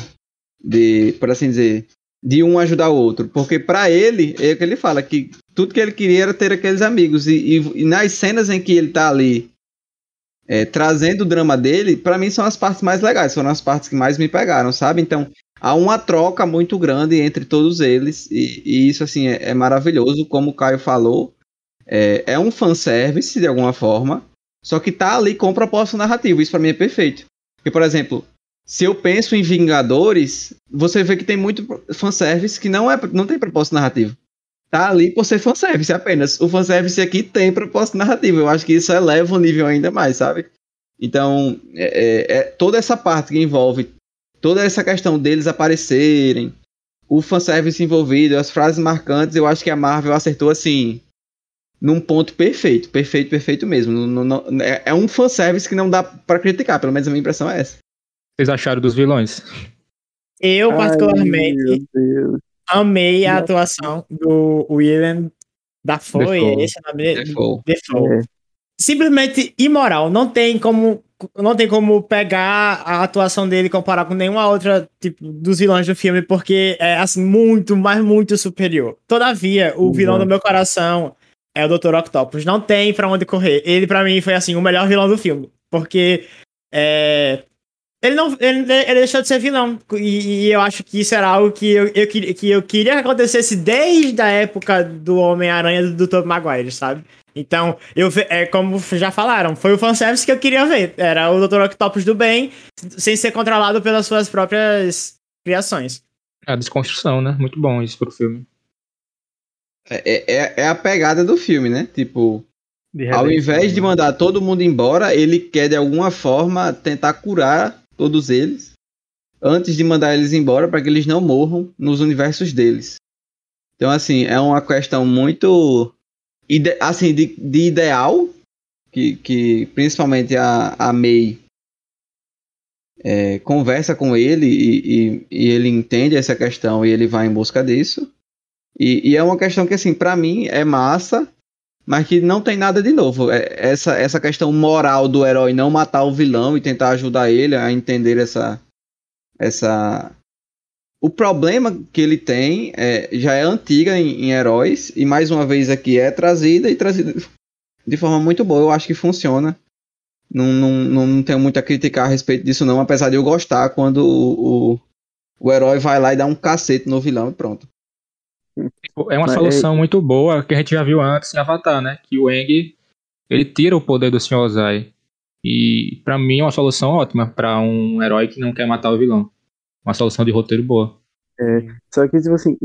de, por assim dizer, de um ajudar o outro. Porque pra ele, é o que ele fala, que tudo que ele queria era ter aqueles amigos. E, e- e nas cenas em que ele tá ali é, trazendo o drama dele, pra mim são as partes mais legais, foram as partes que mais me pegaram, sabe? Então, há uma troca muito grande entre todos eles, e, e isso, assim, é, é maravilhoso, como o Caio falou, é, é um fanservice, de alguma forma, só que tá ali com propósito narrativo, isso pra mim é perfeito. Porque, por exemplo, se eu penso em Vingadores, você vê que tem muito fanservice que não, é, não tem propósito narrativo. Tá ali por ser fanservice apenas. O fanservice aqui tem propósito narrativo. Eu acho que isso eleva o nível ainda mais, sabe? Então, é, é- é toda essa parte que envolve toda essa questão deles aparecerem, o fanservice envolvido, as frases marcantes, eu acho que a Marvel acertou assim. Num ponto perfeito, perfeito, perfeito mesmo. Não- não- não- é, é um fanservice que não dá pra criticar, pelo menos a minha impressão é essa. vocês acharam dos vilões? Eu, Ai, particularmente, Deus. amei a atuação do William Dafoe, é esse o nome dele? Default. Defoe. É. Simplesmente imoral. Não tem como não tem como pegar a atuação dele e comparar com nenhuma outra tipo dos vilões do filme porque é assim muito, mas muito superior. Todavia, o vilão do meu coração é o Dr. Octopus. Não tem pra onde correr. Ele pra mim foi assim o melhor vilão do filme, porque é, ele não ele, ele deixou de ser vilão e, e eu acho que isso era algo que eu, eu, que eu queria que acontecesse desde a época do Homem-Aranha do, do Tobey Maguire, sabe? Então, eu é como já falaram, foi o fanservice que eu queria ver. Era o Dr. Octopus do bem, sem ser controlado pelas suas próprias criações. A desconstrução, né? Muito bom isso pro filme. É, é, é a pegada do filme, né? Tipo, ao invés de mandar todo mundo embora, ele quer de alguma forma tentar curar todos eles antes de mandar eles embora para que eles não morram nos universos deles. Então, assim, é uma questão muito assim de, de ideal que, que principalmente a, a May é, conversa com ele e, e, e ele entende essa questão e ele vai em busca disso. E, e é uma questão que, assim, para mim é massa, mas que não tem nada de novo. É- Essa, essa questão moral do herói não matar o vilão e tentar ajudar ele a entender essa. essa o problema que ele tem é, já é antiga em, em heróis, e mais uma vez aqui é trazida e trazida de forma muito boa. Eu acho que funciona. Não, não, não tenho muito a criticar a respeito disso, não, apesar de eu gostar quando o, o, o herói vai lá e dá um cacete no vilão e pronto. É uma Mas solução muito boa que a gente já viu antes em Avatar, né? Que o Aang, ele tira o poder do Sr. Ozai. E pra mim é uma solução ótima pra um herói que não quer matar o vilão. Uma solução de roteiro boa. Só que, tipo assim,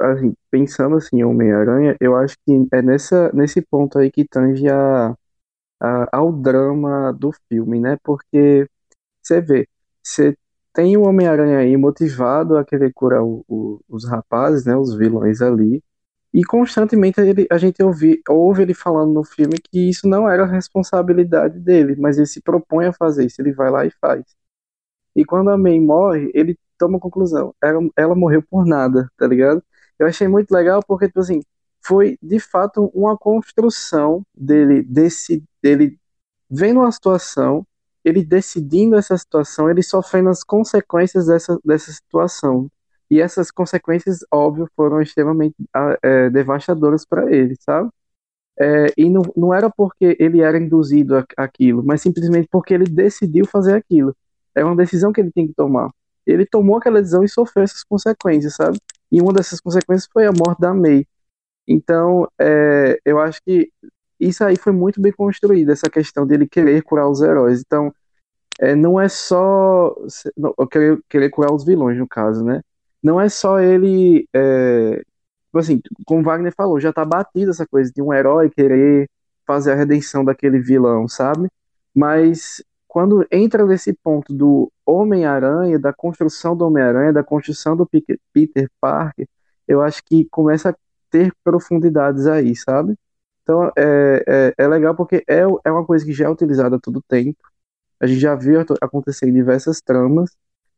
assim, pensando assim, em Homem-Aranha, eu acho que é nessa, nesse ponto aí que tange a, a- ao drama do filme, né? Porque você vê, você tem o Homem-Aranha aí motivado a querer curar o- o- os rapazes, né? Os vilões ali. E constantemente ele, a gente ouvi, ouve ele falando no filme que isso não era responsabilidade dele, mas ele se propõe a fazer isso, ele vai lá e faz. E quando a May morre, ele toma a conclusão. Ela, ela morreu por nada, tá ligado? Eu achei muito legal porque, tipo assim, foi de fato uma construção dele, desse, dele vendo uma situação, ele decidindo essa situação, ele sofrendo as consequências dessa, dessa situação. E essas consequências, óbvio, foram extremamente ah, é, devastadoras para ele, sabe? É, e não, não era porque ele era induzido aquilo, mas simplesmente porque ele decidiu fazer aquilo. É uma decisão que ele tem que tomar. Ele tomou aquela decisão e sofreu essas consequências, sabe? E uma dessas consequências foi a morte da May. Então, é, eu acho que isso aí foi muito bem construído, essa questão dele querer curar os heróis. Então, é, não é só não, querer, querer curar os vilões, no caso, né? Não é só ele, é, tipo assim, como Wagner falou, já tá batido essa coisa de um herói querer fazer a redenção daquele vilão, sabe? Mas quando entra nesse ponto do Homem-Aranha, da construção do Homem-Aranha, da construção do Peter Parker, eu acho que começa a ter profundidades aí, sabe? Então é, é, é legal porque é, é uma coisa que já é utilizada a todo tempo. A gente já viu acontecer em diversas tramas,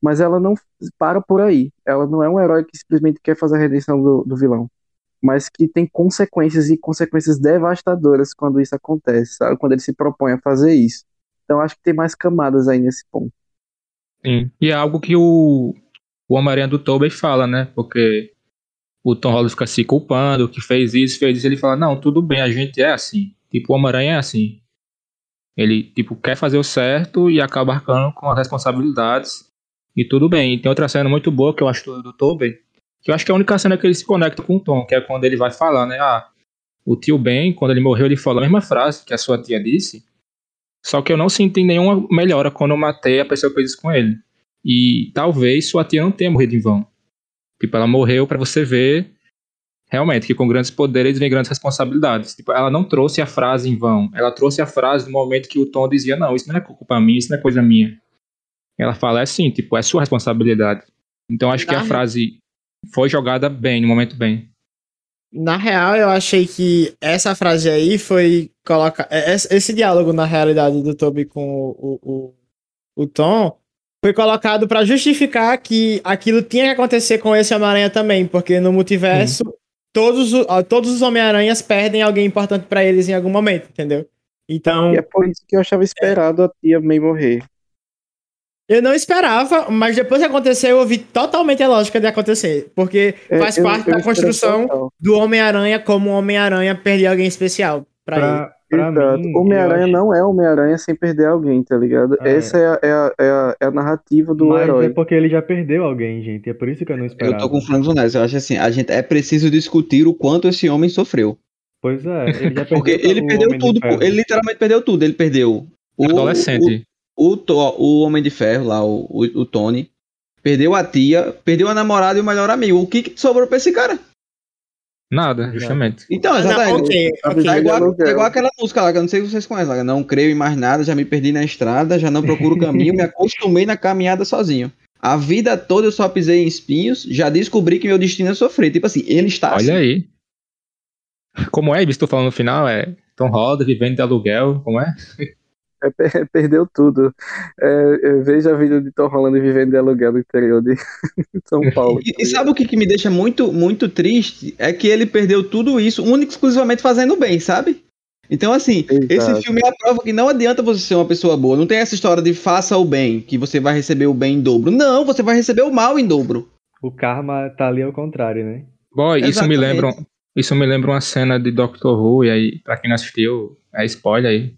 mas ela não para por aí. Ela não é um herói que simplesmente quer fazer a redenção do, do vilão, mas que tem consequências e consequências devastadoras quando isso acontece, sabe? Quando ele se propõe a fazer isso. Então acho que tem mais camadas aí nesse ponto. Sim. E é algo que o, o Homem-Aranha do Tobey fala, né? Porque o Tom Holland fica se culpando, que fez isso, fez isso. Ele fala, não, tudo bem, a gente é assim. Tipo, o Homem-Aranha é assim. Ele, tipo, quer fazer o certo e acaba arcando com as responsabilidades. E tudo bem. E tem outra cena muito boa que eu acho do, Tobey, que eu acho que é a única cena que ele se conecta com o Tom, que é quando ele vai falar, né? Ah, o tio Ben, quando ele morreu, ele falou a mesma frase que a sua tia disse. Só que eu não senti nenhuma melhora quando eu matei a pessoa que fez isso com ele. E talvez sua tia não tenha morrido em vão. Tipo, ela morreu pra você ver realmente que com grandes poderes vem grandes responsabilidades. Tipo, ela não trouxe a frase em vão. Ela trouxe a frase no momento que o Tom dizia: Não, isso não é culpa minha, isso não é coisa minha. Ela fala: É sim, tipo, é sua responsabilidade. Então acho que a Ah. frase foi jogada bem, no momento bem. Na real, eu achei que essa frase aí foi colocar. Esse, esse diálogo, na realidade, do Toby com o, o, o, o Tom foi colocado pra justificar que aquilo tinha que acontecer com esse Homem-Aranha também, porque no multiverso todos, o- ó, todos os Homem-Aranhas perdem alguém importante pra eles em algum momento, entendeu? Então, E é por isso que eu achava esperado a tia May morrer. eu não esperava, mas depois que aconteceu, eu vi totalmente a lógica de acontecer, porque É, faz eu- parte eu da construção total. do Homem-Aranha como Homem-Aranha perder alguém especial pra, ele. Pra, mim, Homem-Aranha não é Homem-Aranha sem perder alguém, tá ligado? Ah, Essa é a, é a, é a, é a narrativa do Mas herói. é porque ele já perdeu alguém, gente. É por isso que eu não esperava. Eu tô com o Franco nessa. Eu acho assim, a gente é preciso discutir o quanto esse homem sofreu. Pois é, ele já perdeu Porque ele o perdeu tudo, ele literalmente perdeu tudo. Ele perdeu o, Adolescente. o, o, To- o Homem de Ferro lá, o, o, o Tony. Perdeu a tia, perdeu a namorada e o melhor amigo. O que, que sobrou pra esse cara? Nada, justamente. Então, Ah, não, exatamente. Tá. É igual, igual aquela música lá, que eu não sei se vocês conhecem. Lá, não creio em mais nada, já me perdi na estrada, já não procuro caminho, me acostumei na caminhada sozinho. A vida toda eu só pisei em espinhos, já descobri que meu destino é sofrer. Tipo assim, ele está assim. Olha aí. Como é, estou falando no final, é Tom Holland vivendo de aluguel, como é? É, per- perdeu tudo. É, eu vejo a vida de Tom Holland vivendo de aluguel no interior de São Paulo. E, e sabe o que, que me deixa muito, muito triste? É que ele perdeu tudo isso, único e exclusivamente fazendo bem, sabe? Então, assim, Exato. esse filme é a prova que não adianta você ser uma pessoa boa. Não tem essa história de faça o bem, que você vai receber o bem em dobro. Não, você vai receber o mal em dobro. O karma tá ali ao contrário, né? Boy, isso me lembra. Isso me lembra uma cena de Doctor Who, e aí, pra quem não assistiu, é spoiler aí.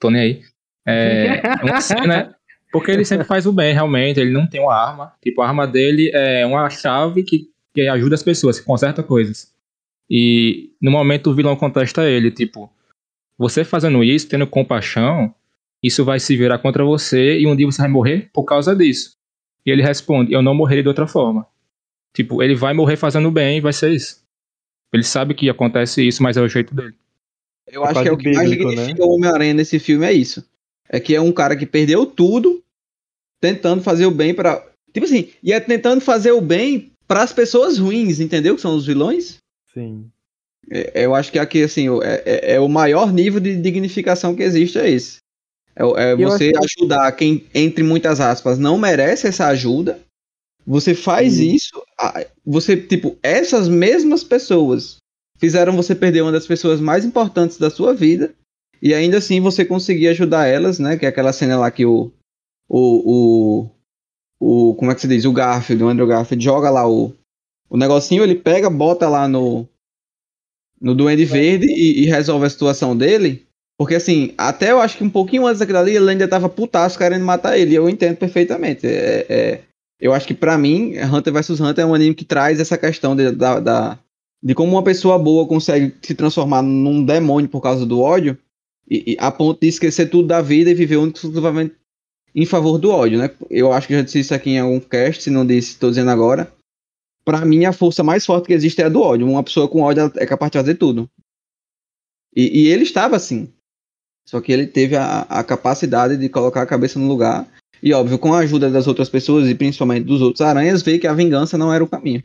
Tô nem aí. É uma cena. Porque ele sempre faz o bem, realmente. Ele não tem uma arma. Tipo, a arma dele é uma chave que, que ajuda as pessoas, que conserta coisas. E no momento o vilão contesta ele, tipo, você fazendo isso, tendo compaixão, isso vai se virar contra você e um dia você vai morrer por causa disso. E ele responde: Eu não morreria de outra forma. Tipo, ele vai morrer fazendo bem vai ser isso. Ele sabe que acontece isso, mas é o jeito dele. Eu É acho que é o que mais bíblico, significa o Homem-Aranha nesse filme é isso. É que é um cara que perdeu tudo, tentando fazer o bem pra. Tipo assim, e é tentando fazer o bem pras pessoas ruins, entendeu? Que são os vilões. Sim. É, eu acho que aqui, assim, é, é- é o maior nível de dignificação que existe, é esse. É, é você ajudar quem, entre muitas aspas, não merece essa ajuda. Você faz Sim. isso, a- você, tipo, essas mesmas pessoas fizeram você perder uma das pessoas mais importantes da sua vida. E ainda assim você conseguir ajudar elas, né? Que é aquela cena lá que o. O. O. o como é que se diz? O Garfield, o Andrew Garfield joga lá o. O negocinho, ele pega, bota lá no. No Duende Verde e, e resolve a situação dele. Porque assim, até eu acho que um pouquinho antes daquilo ali, ele ainda tava putaço querendo matar ele. Eu entendo perfeitamente. É, é- eu acho que pra mim, Hunter vs Hunter é um anime que traz essa questão de, da, da- de como uma pessoa boa consegue se transformar num demônio por causa do ódio. E, e a ponto de esquecer tudo da vida e viver exclusivamente em favor do ódio, né? Eu acho que já disse isso aqui em algum cast, se não disse, tô dizendo agora. Pra mim, a força mais forte que existe é a do ódio. Uma pessoa com ódio é capaz de fazer tudo. E, e ele estava assim. Só que ele teve a, a capacidade de colocar a cabeça no lugar. E óbvio, com a ajuda das outras pessoas e principalmente dos outros aranhas, veio que a vingança não era o caminho.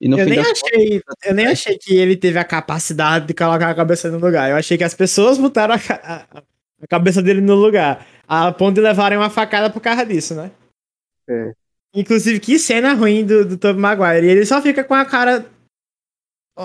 E no Eu fim nem, das achei, eu nem achei que ele teve a capacidade de colocar a cabeça no lugar. Eu achei que as pessoas botaram a, a- a cabeça dele no lugar. A ponto de levarem uma facada por causa disso, né? É. Inclusive, que cena ruim do, do Tobey Maguire. E ele só fica com a cara.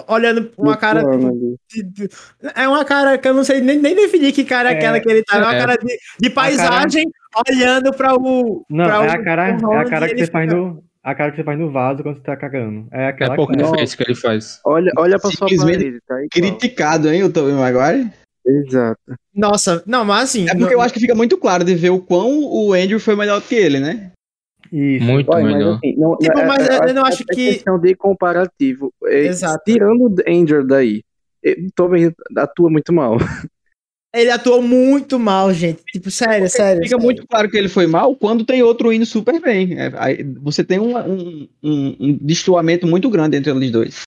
Olhando uma cara. De- de- é uma cara que eu não sei nem, nem definir que cara é É, aquela que ele tá. É uma é. cara de, de paisagem olhando pra o. Não, pra é o- a cara, o é a cara que ele você faz no. A cara que você faz no vaso quando você tá cagando. É É aquela pouco cara. que ele faz. Olha, olha pra sua parede, tá? Igual. Criticado, hein, o Tobey Maguire? Exato. Nossa, não, mas assim. É porque eu acho que fica muito claro de ver o quão o Andrew foi melhor que ele, né? Isso. Muito Olha, mas melhor. assim, não, Tipo, é- mas é- eu não acho é que- questão de comparativo. É, Exato. Tirando o Andrew daí, Tobey atua muito mal. Ele atuou muito mal, gente. Tipo, sério, sério. Fica sério. muito claro que ele foi mal quando tem outro indo super bem. É, aí você tem um, um, um, um destoamento muito grande entre eles dois.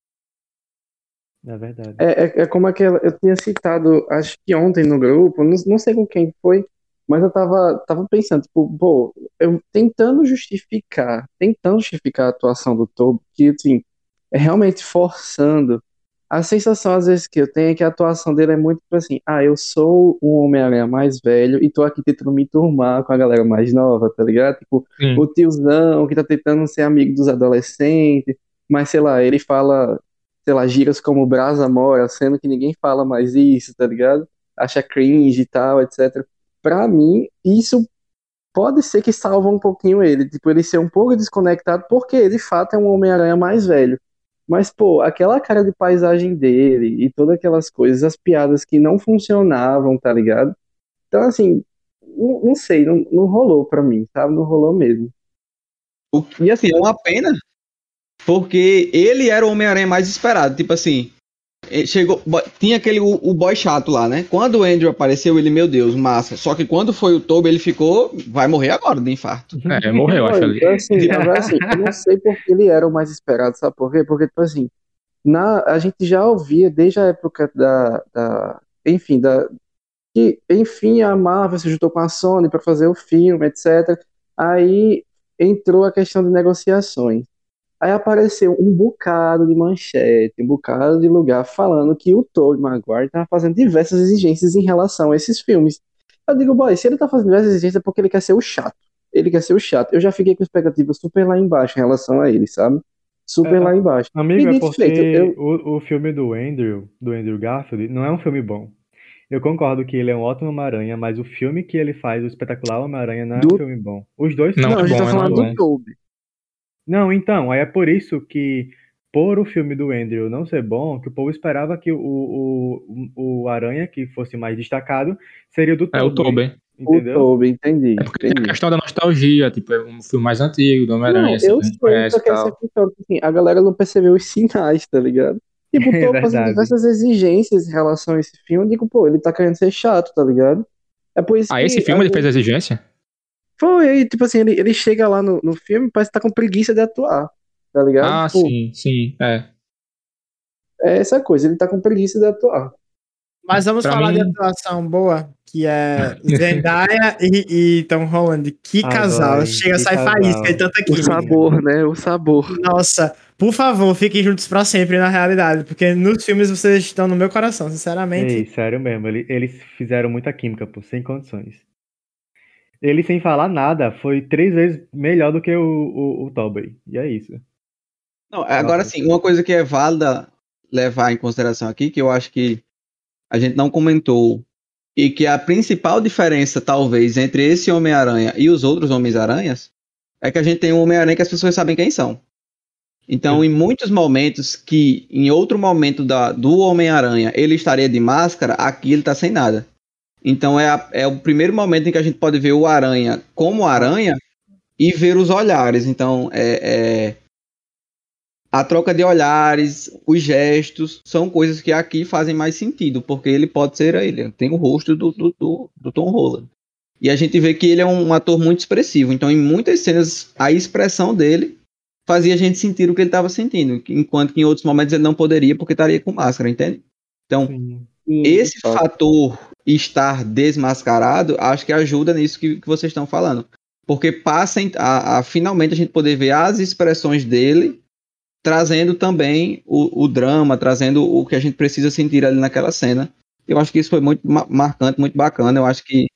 É verdade. É, é, é como aquela. Eu tinha citado, acho que ontem no grupo, não, não sei com quem foi, mas eu tava, tava pensando, tipo, pô, eu tentando justificar, tentando justificar a atuação do Toby, que assim, é realmente forçando. A sensação, às vezes, que eu tenho é que a atuação dele é muito tipo assim, ah, eu sou um Homem-Aranha mais velho e tô aqui tentando me turmar com a galera mais nova, tá ligado? Tipo, Sim. o tiozão que tá tentando ser amigo dos adolescentes, mas sei lá, ele fala, sei lá, gírias como brasa mora, sendo que ninguém fala mais isso, tá ligado? Acha cringe e tal, etc. Pra mim, isso pode ser que salva um pouquinho ele, tipo, ele ser um pouco desconectado, porque ele, de fato, é um Homem-Aranha mais velho. Mas, pô, aquela cara de paisagem dele e todas aquelas coisas, as piadas que não funcionavam, tá ligado? Então, assim, não, não sei, não, não rolou pra mim, sabe? Não rolou mesmo. E assim, é uma pena, porque ele era o Homem-Aranha mais esperado. Tipo assim, chegou, bo- tinha aquele o, o boy chato lá, né? Quando o Andrew apareceu, ele, meu Deus, massa. Só que quando foi o Toby, ele ficou, vai morrer agora de infarto. É, morreu, acho ali. então, assim, agora, assim, eu não sei porque ele era o mais esperado, sabe por quê? Porque, tipo assim, na, a gente já ouvia desde a época da, da enfim, da, que, enfim, a Marvel se juntou com a Sony para fazer o filme, etc. Aí entrou a questão de negociações. Aí apareceu um bocado de manchete, um bocado de lugar falando que o Tobey Maguire estava fazendo diversas exigências em relação a esses filmes. Eu digo, boy, se ele tá fazendo diversas exigências é porque ele quer ser o chato. Ele quer ser o chato. Eu já fiquei com expectativas super lá embaixo em relação a ele, sabe? Super É, lá embaixo. Amigo, E é porque feito, eu- o, o filme do Andrew, do Andrew Garfield, não é um filme bom. Eu concordo que ele é um ótimo Homem-Aranha, mas o filme que ele faz, o espetacular Homem-Aranha, não é Do- um filme bom. Os dois Não, são Não, a gente bom, tá é falando bom. do Tobey. Não, então, aí é por isso que, por o filme do Andrew não ser bom, que o povo esperava que o, o, o, o Aranha, que fosse mais destacado, seria o do É o Tobey, Tobey. O entendeu? Tobey, entendi. É porque tem a entendi. questão da nostalgia, tipo, é um filme mais antigo, do Homem-Aranha, assim, eu a gente sei, só que essa questão, assim, a galera não percebeu os sinais, tá ligado? Tipo, É tô fazendo diversas exigências em relação a esse filme, eu digo, pô, ele tá querendo ser chato, tá ligado? É por isso Ah, que esse filme ele fez a exigência? Foi, aí, tipo assim, ele, ele chega lá no, no filme parece que tá com preguiça de atuar, tá ligado? Ah, Tipo, sim, sim, é. É essa coisa, ele tá com preguiça de atuar. Mas vamos Pra falar de mim- atuação boa, que é Zendaya e, e Tom Holland. Que Adoro, casal. Chega a que sair casal. faísca de tanta O química. sabor, né? O sabor. Nossa, por favor, fiquem juntos pra sempre na realidade, porque nos filmes vocês estão no meu coração, sinceramente. Ei, sério mesmo, ele- eles fizeram muita química, pô, sem condições. Ele, sem falar nada, foi três vezes melhor do que o, o, o Tobey. E é isso. Não, agora sim, uma coisa que é válida levar em consideração aqui, que eu acho que a gente não comentou, e que a principal diferença, talvez, entre esse Homem-Aranha e os outros Homens-Aranhas, é que a gente tem um Homem-Aranha que as pessoas sabem quem são. Então, em muitos momentos que, em outro momento da, do Homem-Aranha, ele estaria de máscara, aqui ele tá sem nada. Então, é, a- é o primeiro momento em que a gente pode ver o Aranha como Aranha e ver os olhares. Então, é- é a troca de olhares, os gestos, são coisas que aqui fazem mais sentido, porque ele pode ser ele, tem o rosto do, do, do, do Tom Holland. E a gente vê que ele é um ator muito expressivo, então em muitas cenas a expressão dele fazia a gente sentir o que ele estava sentindo, enquanto que em outros momentos ele não poderia porque estaria com máscara, entende? Então, Sim. Sim, esse fator estar desmascarado, acho que ajuda nisso que, que vocês estão falando. Porque passa a, a finalmente a gente poder ver as expressões dele trazendo também o, o drama, trazendo o que a gente precisa sentir ali naquela cena. Eu acho que isso foi muito ma- marcante, muito bacana. Eu acho que,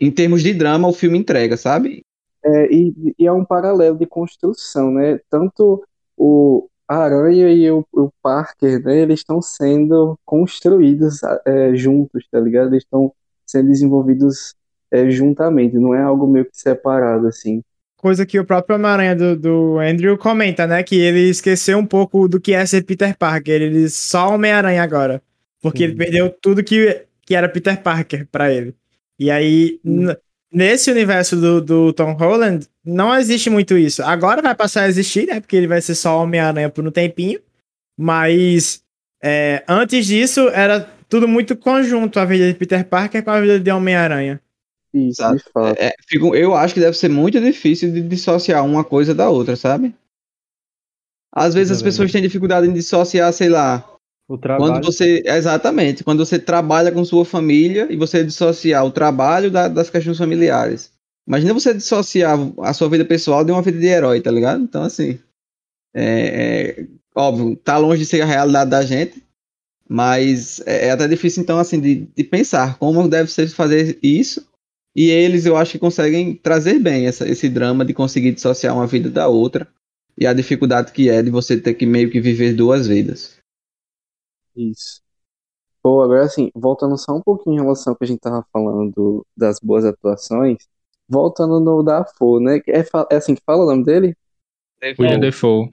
em termos de drama, o filme entrega, sabe? É, e, e é um paralelo de construção, né? Tanto o Aranha e o, o Parker, né? Eles estão sendo construídos é, juntos, tá ligado? Eles estão sendo desenvolvidos é, juntamente, não é algo meio que separado, assim. Coisa que o próprio Homem-Aranha do, do Andrew comenta, né? Que ele esqueceu um pouco do que é ser Peter Parker. Ele só Homem-Aranha agora. Porque ele Sim. perdeu tudo que, que era Peter Parker pra ele. E aí, nesse universo do, do Tom Holland, não existe muito isso. Agora vai passar a existir, né? Porque ele vai ser só Homem-Aranha por um tempinho. Mas é, antes disso, era tudo muito conjunto a vida de Peter Parker com a vida de Homem-Aranha. Isso, Exato. É, fico- eu acho que deve ser muito difícil de dissociar uma coisa da outra, sabe? Às vezes as pessoas têm dificuldade em dissociar, sei lá. Quando você. Exatamente. Quando você trabalha com sua família e você dissociar o trabalho da- das questões familiares. Imagina você dissociar a sua vida pessoal de uma vida de herói, tá ligado? Então, assim. É, é, óbvio, tá longe de ser a realidade da gente. Mas é, é até difícil, então, assim, de, de pensar como deve ser fazer isso. E eles, eu acho que conseguem trazer bem essa- esse drama de conseguir dissociar uma vida da outra. E a dificuldade que é de você ter que meio que viver duas vidas. Isso. Pô, agora assim, voltando só um pouquinho em relação ao que a gente tava falando das boas atuações, voltando no Dafoe, né? É, é assim que fala o nome dele? William Defoe.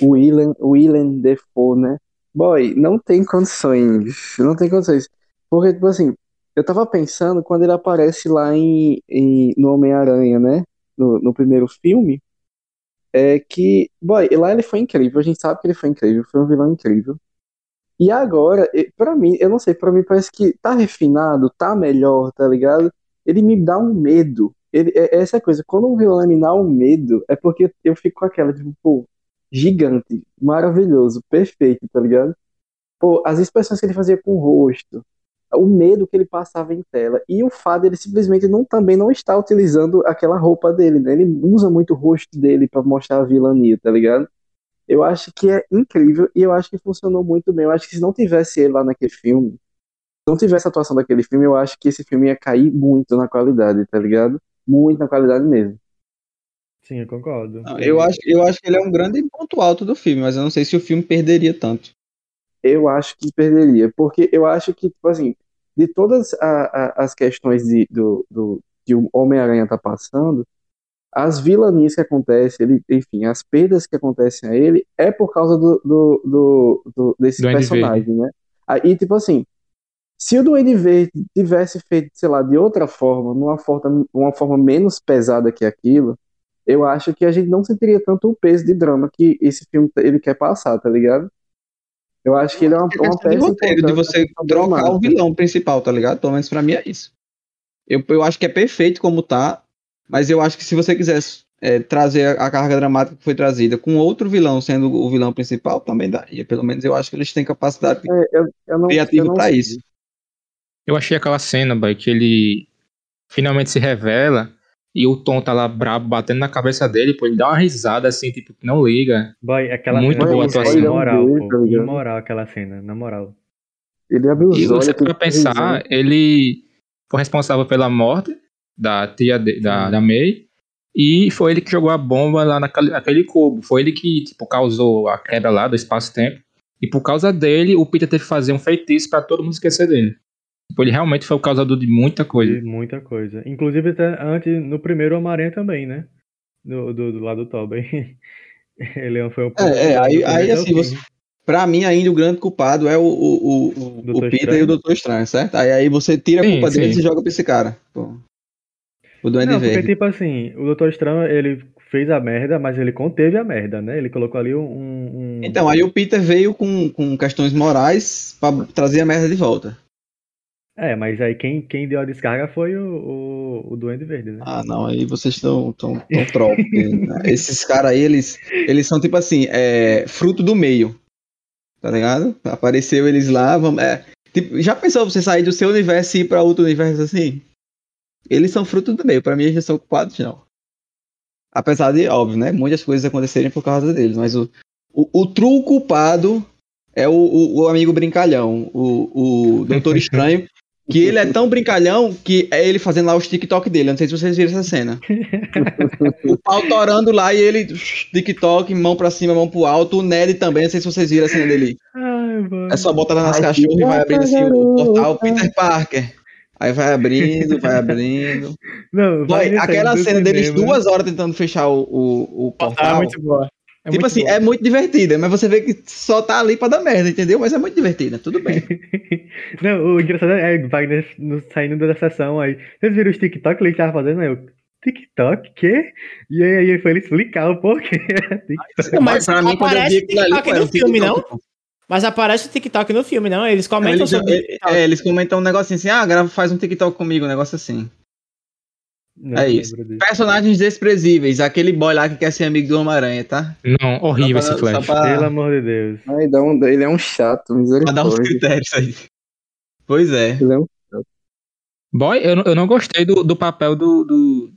Willem, Willem Dafoe, né? Boy, não tem condições, não tem condições. Porque, tipo assim, eu tava pensando quando ele aparece lá em, em- no Homem-Aranha, né? No, no primeiro filme, é que, boy, lá ele foi incrível, a gente sabe que ele foi incrível, foi um vilão incrível. E agora, pra mim, eu não sei, pra mim parece que tá refinado, tá melhor, tá ligado? Ele me dá um medo. Ele, é, é essa coisa, quando um vilão me dá um medo, é porque eu fico com aquela, tipo, pô, gigante, maravilhoso, perfeito, tá ligado? Pô, as expressões que ele fazia com o rosto, o medo que ele passava em tela, e o fato dele simplesmente não, também não estar utilizando aquela roupa dele, né? Ele usa muito o rosto dele pra mostrar a vilania, tá ligado? Eu acho que é incrível e eu acho que funcionou muito bem. Eu acho que se não tivesse ele lá naquele filme, se não tivesse a atuação daquele filme, eu acho que esse filme ia cair muito na qualidade, tá ligado? Muito na qualidade mesmo. Sim, eu concordo. Não, Eu acho, eu acho que ele é um grande ponto alto do filme, mas eu não sei se o filme perderia tanto. Eu acho que perderia, porque eu acho que, tipo assim, de todas a- a- as questões de, do, do, que o Homem-Aranha tá passando, as vilanias que acontecem, ele, enfim, as perdas que acontecem a ele, é por causa do, do, do, do- desse Duende personagem, né? Aí, tipo assim, se o Duende Verde tivesse feito, sei lá, de outra forma, numa forma, uma forma menos pesada que aquilo, eu acho que a gente não sentiria tanto o peso de drama que esse filme ele quer passar, tá ligado? Eu acho que ele é uma, É uma questão de peça roteiro, de você trocar o problemática. vilão principal, tá ligado? Pelo menos pra mim é isso. Eu, eu acho que é perfeito como tá, mas eu acho que se você quisesse é, trazer a, a carga dramática que foi trazida com outro vilão sendo o vilão principal, também daria. Pelo menos eu acho que eles têm capacidade É, eu, eu não, criativa sei. isso. Eu achei aquela cena, boy, que ele finalmente se revela e o Tom tá lá brabo, batendo na cabeça dele, pô, ele dá uma risada assim, tipo, não liga. Boy, aquela Muito cena boa é atuação. imoral, dele, pô. tá ligado? Imoral aquela cena, na moral. Ele abre os E olhos. você pra pensar, ele foi responsável pela morte da tia de- da, da May e foi ele que jogou a bomba lá naquele, naquele cubo. Foi ele que, tipo, causou a quebra lá do espaço-tempo. E por causa dele, o Peter teve que fazer um feitiço pra todo mundo esquecer dele. Tipo, ele realmente foi o causador de muita coisa. De muita coisa. Inclusive até antes, no primeiro Homem-Aranha também, né? Do, do, do lado do Tobey. Ele foi o É, é, aí, aí assim, você, pra mim ainda o grande culpado é o, o, o, o, Peter Estranho. e o Doutor Estranho, certo? Aí, aí você tira a Sim, culpa sim. e joga pra esse cara. Pô. O Duende Não, porque Verde. tipo assim, o Doutor Estranho, ele fez a merda, mas ele conteve a merda, né? Ele colocou ali um... um- Então, aí o Peter veio com, com questões morais pra trazer a merda de volta. É, mas aí quem, quem deu a descarga foi o, o, o Duende Verde, né? Ah, não, aí vocês estão tão, tão troll. porque, Esses caras aí, eles, eles são tipo assim, é, fruto do meio. Tá ligado? Apareceu eles lá, vamos, é, tipo, já pensou você sair do seu universo e ir pra outro universo assim? Eles são fruto do meio, pra mim eles não são culpados, não. Apesar de, óbvio, né? Muitas coisas acontecerem por causa deles, mas o, o, o true culpado é o, o, o amigo brincalhão, o, o Doutor Estranho, que ele é tão brincalhão que é ele fazendo lá os TikTok dele. Eu não sei se vocês viram essa cena. o pau torando lá e ele, TikTok, mão pra cima, mão pro alto. O Ned também, não sei se vocês viram a cena dele. Ai, mano. É só botar lá nas cachorras e vai abrindo assim o portal Peter Parker. Aí vai abrindo, vai abrindo. Não, Boy, vai aquela cena deles duas horas tentando fechar o, o, o Ah, portal. muito boa. É tipo assim, boa. é muito divertida, mas você vê que só tá ali pra dar merda, entendeu? Mas é muito divertida, tudo bem. Não, o engraçado é Wagner no- saindo da sessão aí. Vocês viram os TikTok que ele tava fazendo? Aí eu, TikTok? Quê? E aí ele foi ele explicar o porquê. Não, mas Pra mim, aparece TikTok no filme, não? Mas aparece o TikTok no filme, não? Eles comentam Eles, sobre é, é, eles comentam um negocinho assim, ah, grava, faz um TikTok comigo, um negócio assim. Não É isso. disso. Personagens desprezíveis, aquele boy lá que quer ser amigo do Homem-Aranha, tá? Não, horrível Só esse pra- Flash. Pra, Pelo amor de Deus. Ai, dá um, ele é um chato, pra dar uns misericórdia. critérios aí. Pois é. Ele é um Boy, eu, não- eu não gostei do, do papel do, do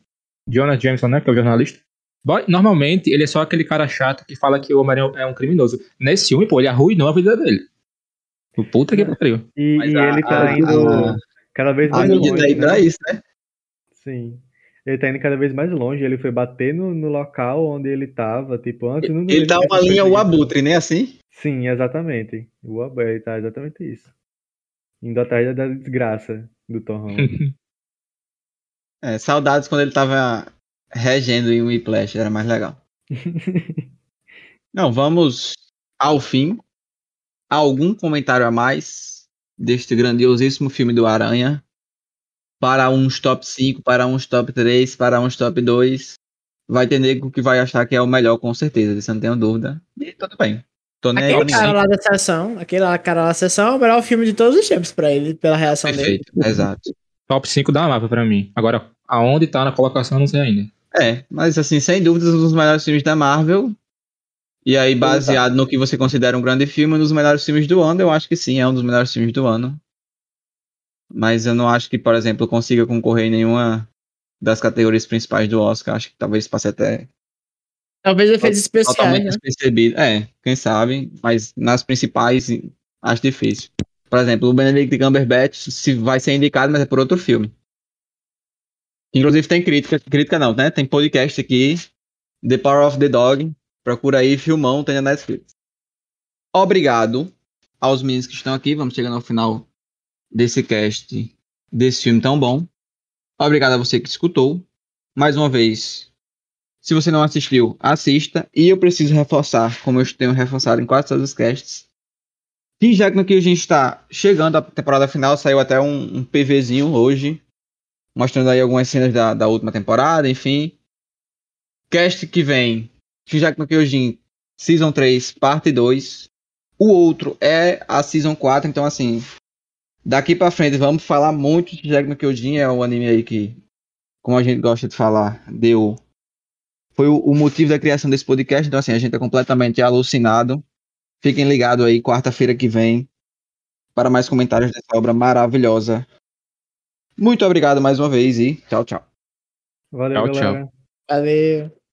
Jonas Jameson, né? Que é o jornalista. Boy, normalmente ele é só aquele cara chato que fala que o Homem-Aranha é um criminoso. Nesse filme, pô, ele arruinou a vida dele. O Puta que pariu. E, e a- ele tá a- indo a- cada vez mais mídia longe. daí né? pra isso, né? Sim. Ele tá indo cada vez mais longe. Ele foi bater no, no local onde ele tava. Tipo, antes não Ele tá uma linha o abutre, né? Assim? Sim, exatamente. O Abu, ele tá exatamente isso. Indo atrás da desgraça do Tom Holland. É, saudades quando ele tava regendo em Whiplash, era mais legal. Não, vamos ao fim. Algum comentário a mais deste grandiosíssimo filme do Aranha? Para uns top 5, para uns top 3, para uns top 2. Vai ter nego que vai achar que é o melhor, com certeza, isso eu não tenho dúvida. E tudo bem. Tô nem Aquele cara lá da sessão, aquele cara lá da sessão é o melhor filme de todos os tempos pra ele, pela reação dele. Perfeito, exato. Top 5 da Marvel pra mim. Agora, aonde tá na colocação, eu não sei ainda. É, mas assim, sem dúvidas, um dos melhores filmes da Marvel. E aí, baseado no que você considera um grande filme, um dos melhores filmes do ano, eu acho que sim, é um dos melhores filmes do ano. Mas eu não acho que, por exemplo, consiga concorrer em nenhuma das categorias principais do Oscar. Acho que talvez passe até Talvez efeitos especiais, totalmente né? despercebido. É, quem sabe, mas nas principais acho difícil. Por exemplo, o Benedict Cumberbatch se vai ser indicado, mas é por outro filme. Inclusive tem crítica, crítica não, né? Tem podcast aqui, The Power of the Dog, procura aí, filmão, tem na Netflix. Obrigado aos meninos que estão aqui, vamos chegando ao final desse cast, desse filme tão bom. Obrigado a você que escutou. Mais uma vez, se você não assistiu, assista. E eu preciso reforçar, como eu tenho reforçado em quase todos os casts, que já que a gente está chegando à temporada final, saiu até um, um PVzinho hoje, mostrando aí algumas cenas da, da última temporada, enfim. Cast que vem, Shingeki no Kyojin Season 3, parte 2. O outro é a Season 4, então assim, Daqui pra frente vamos falar muito de Shingeki no Kyojin, é um anime aí que, como a gente gosta de falar, deu. Foi o, o motivo da criação desse podcast, então assim, a gente é completamente alucinado. Fiquem ligados aí, quarta-feira que vem, para mais comentários dessa obra maravilhosa. Muito obrigado mais uma vez e tchau, tchau. Valeu, Tchau, tchau. galera. Valeu.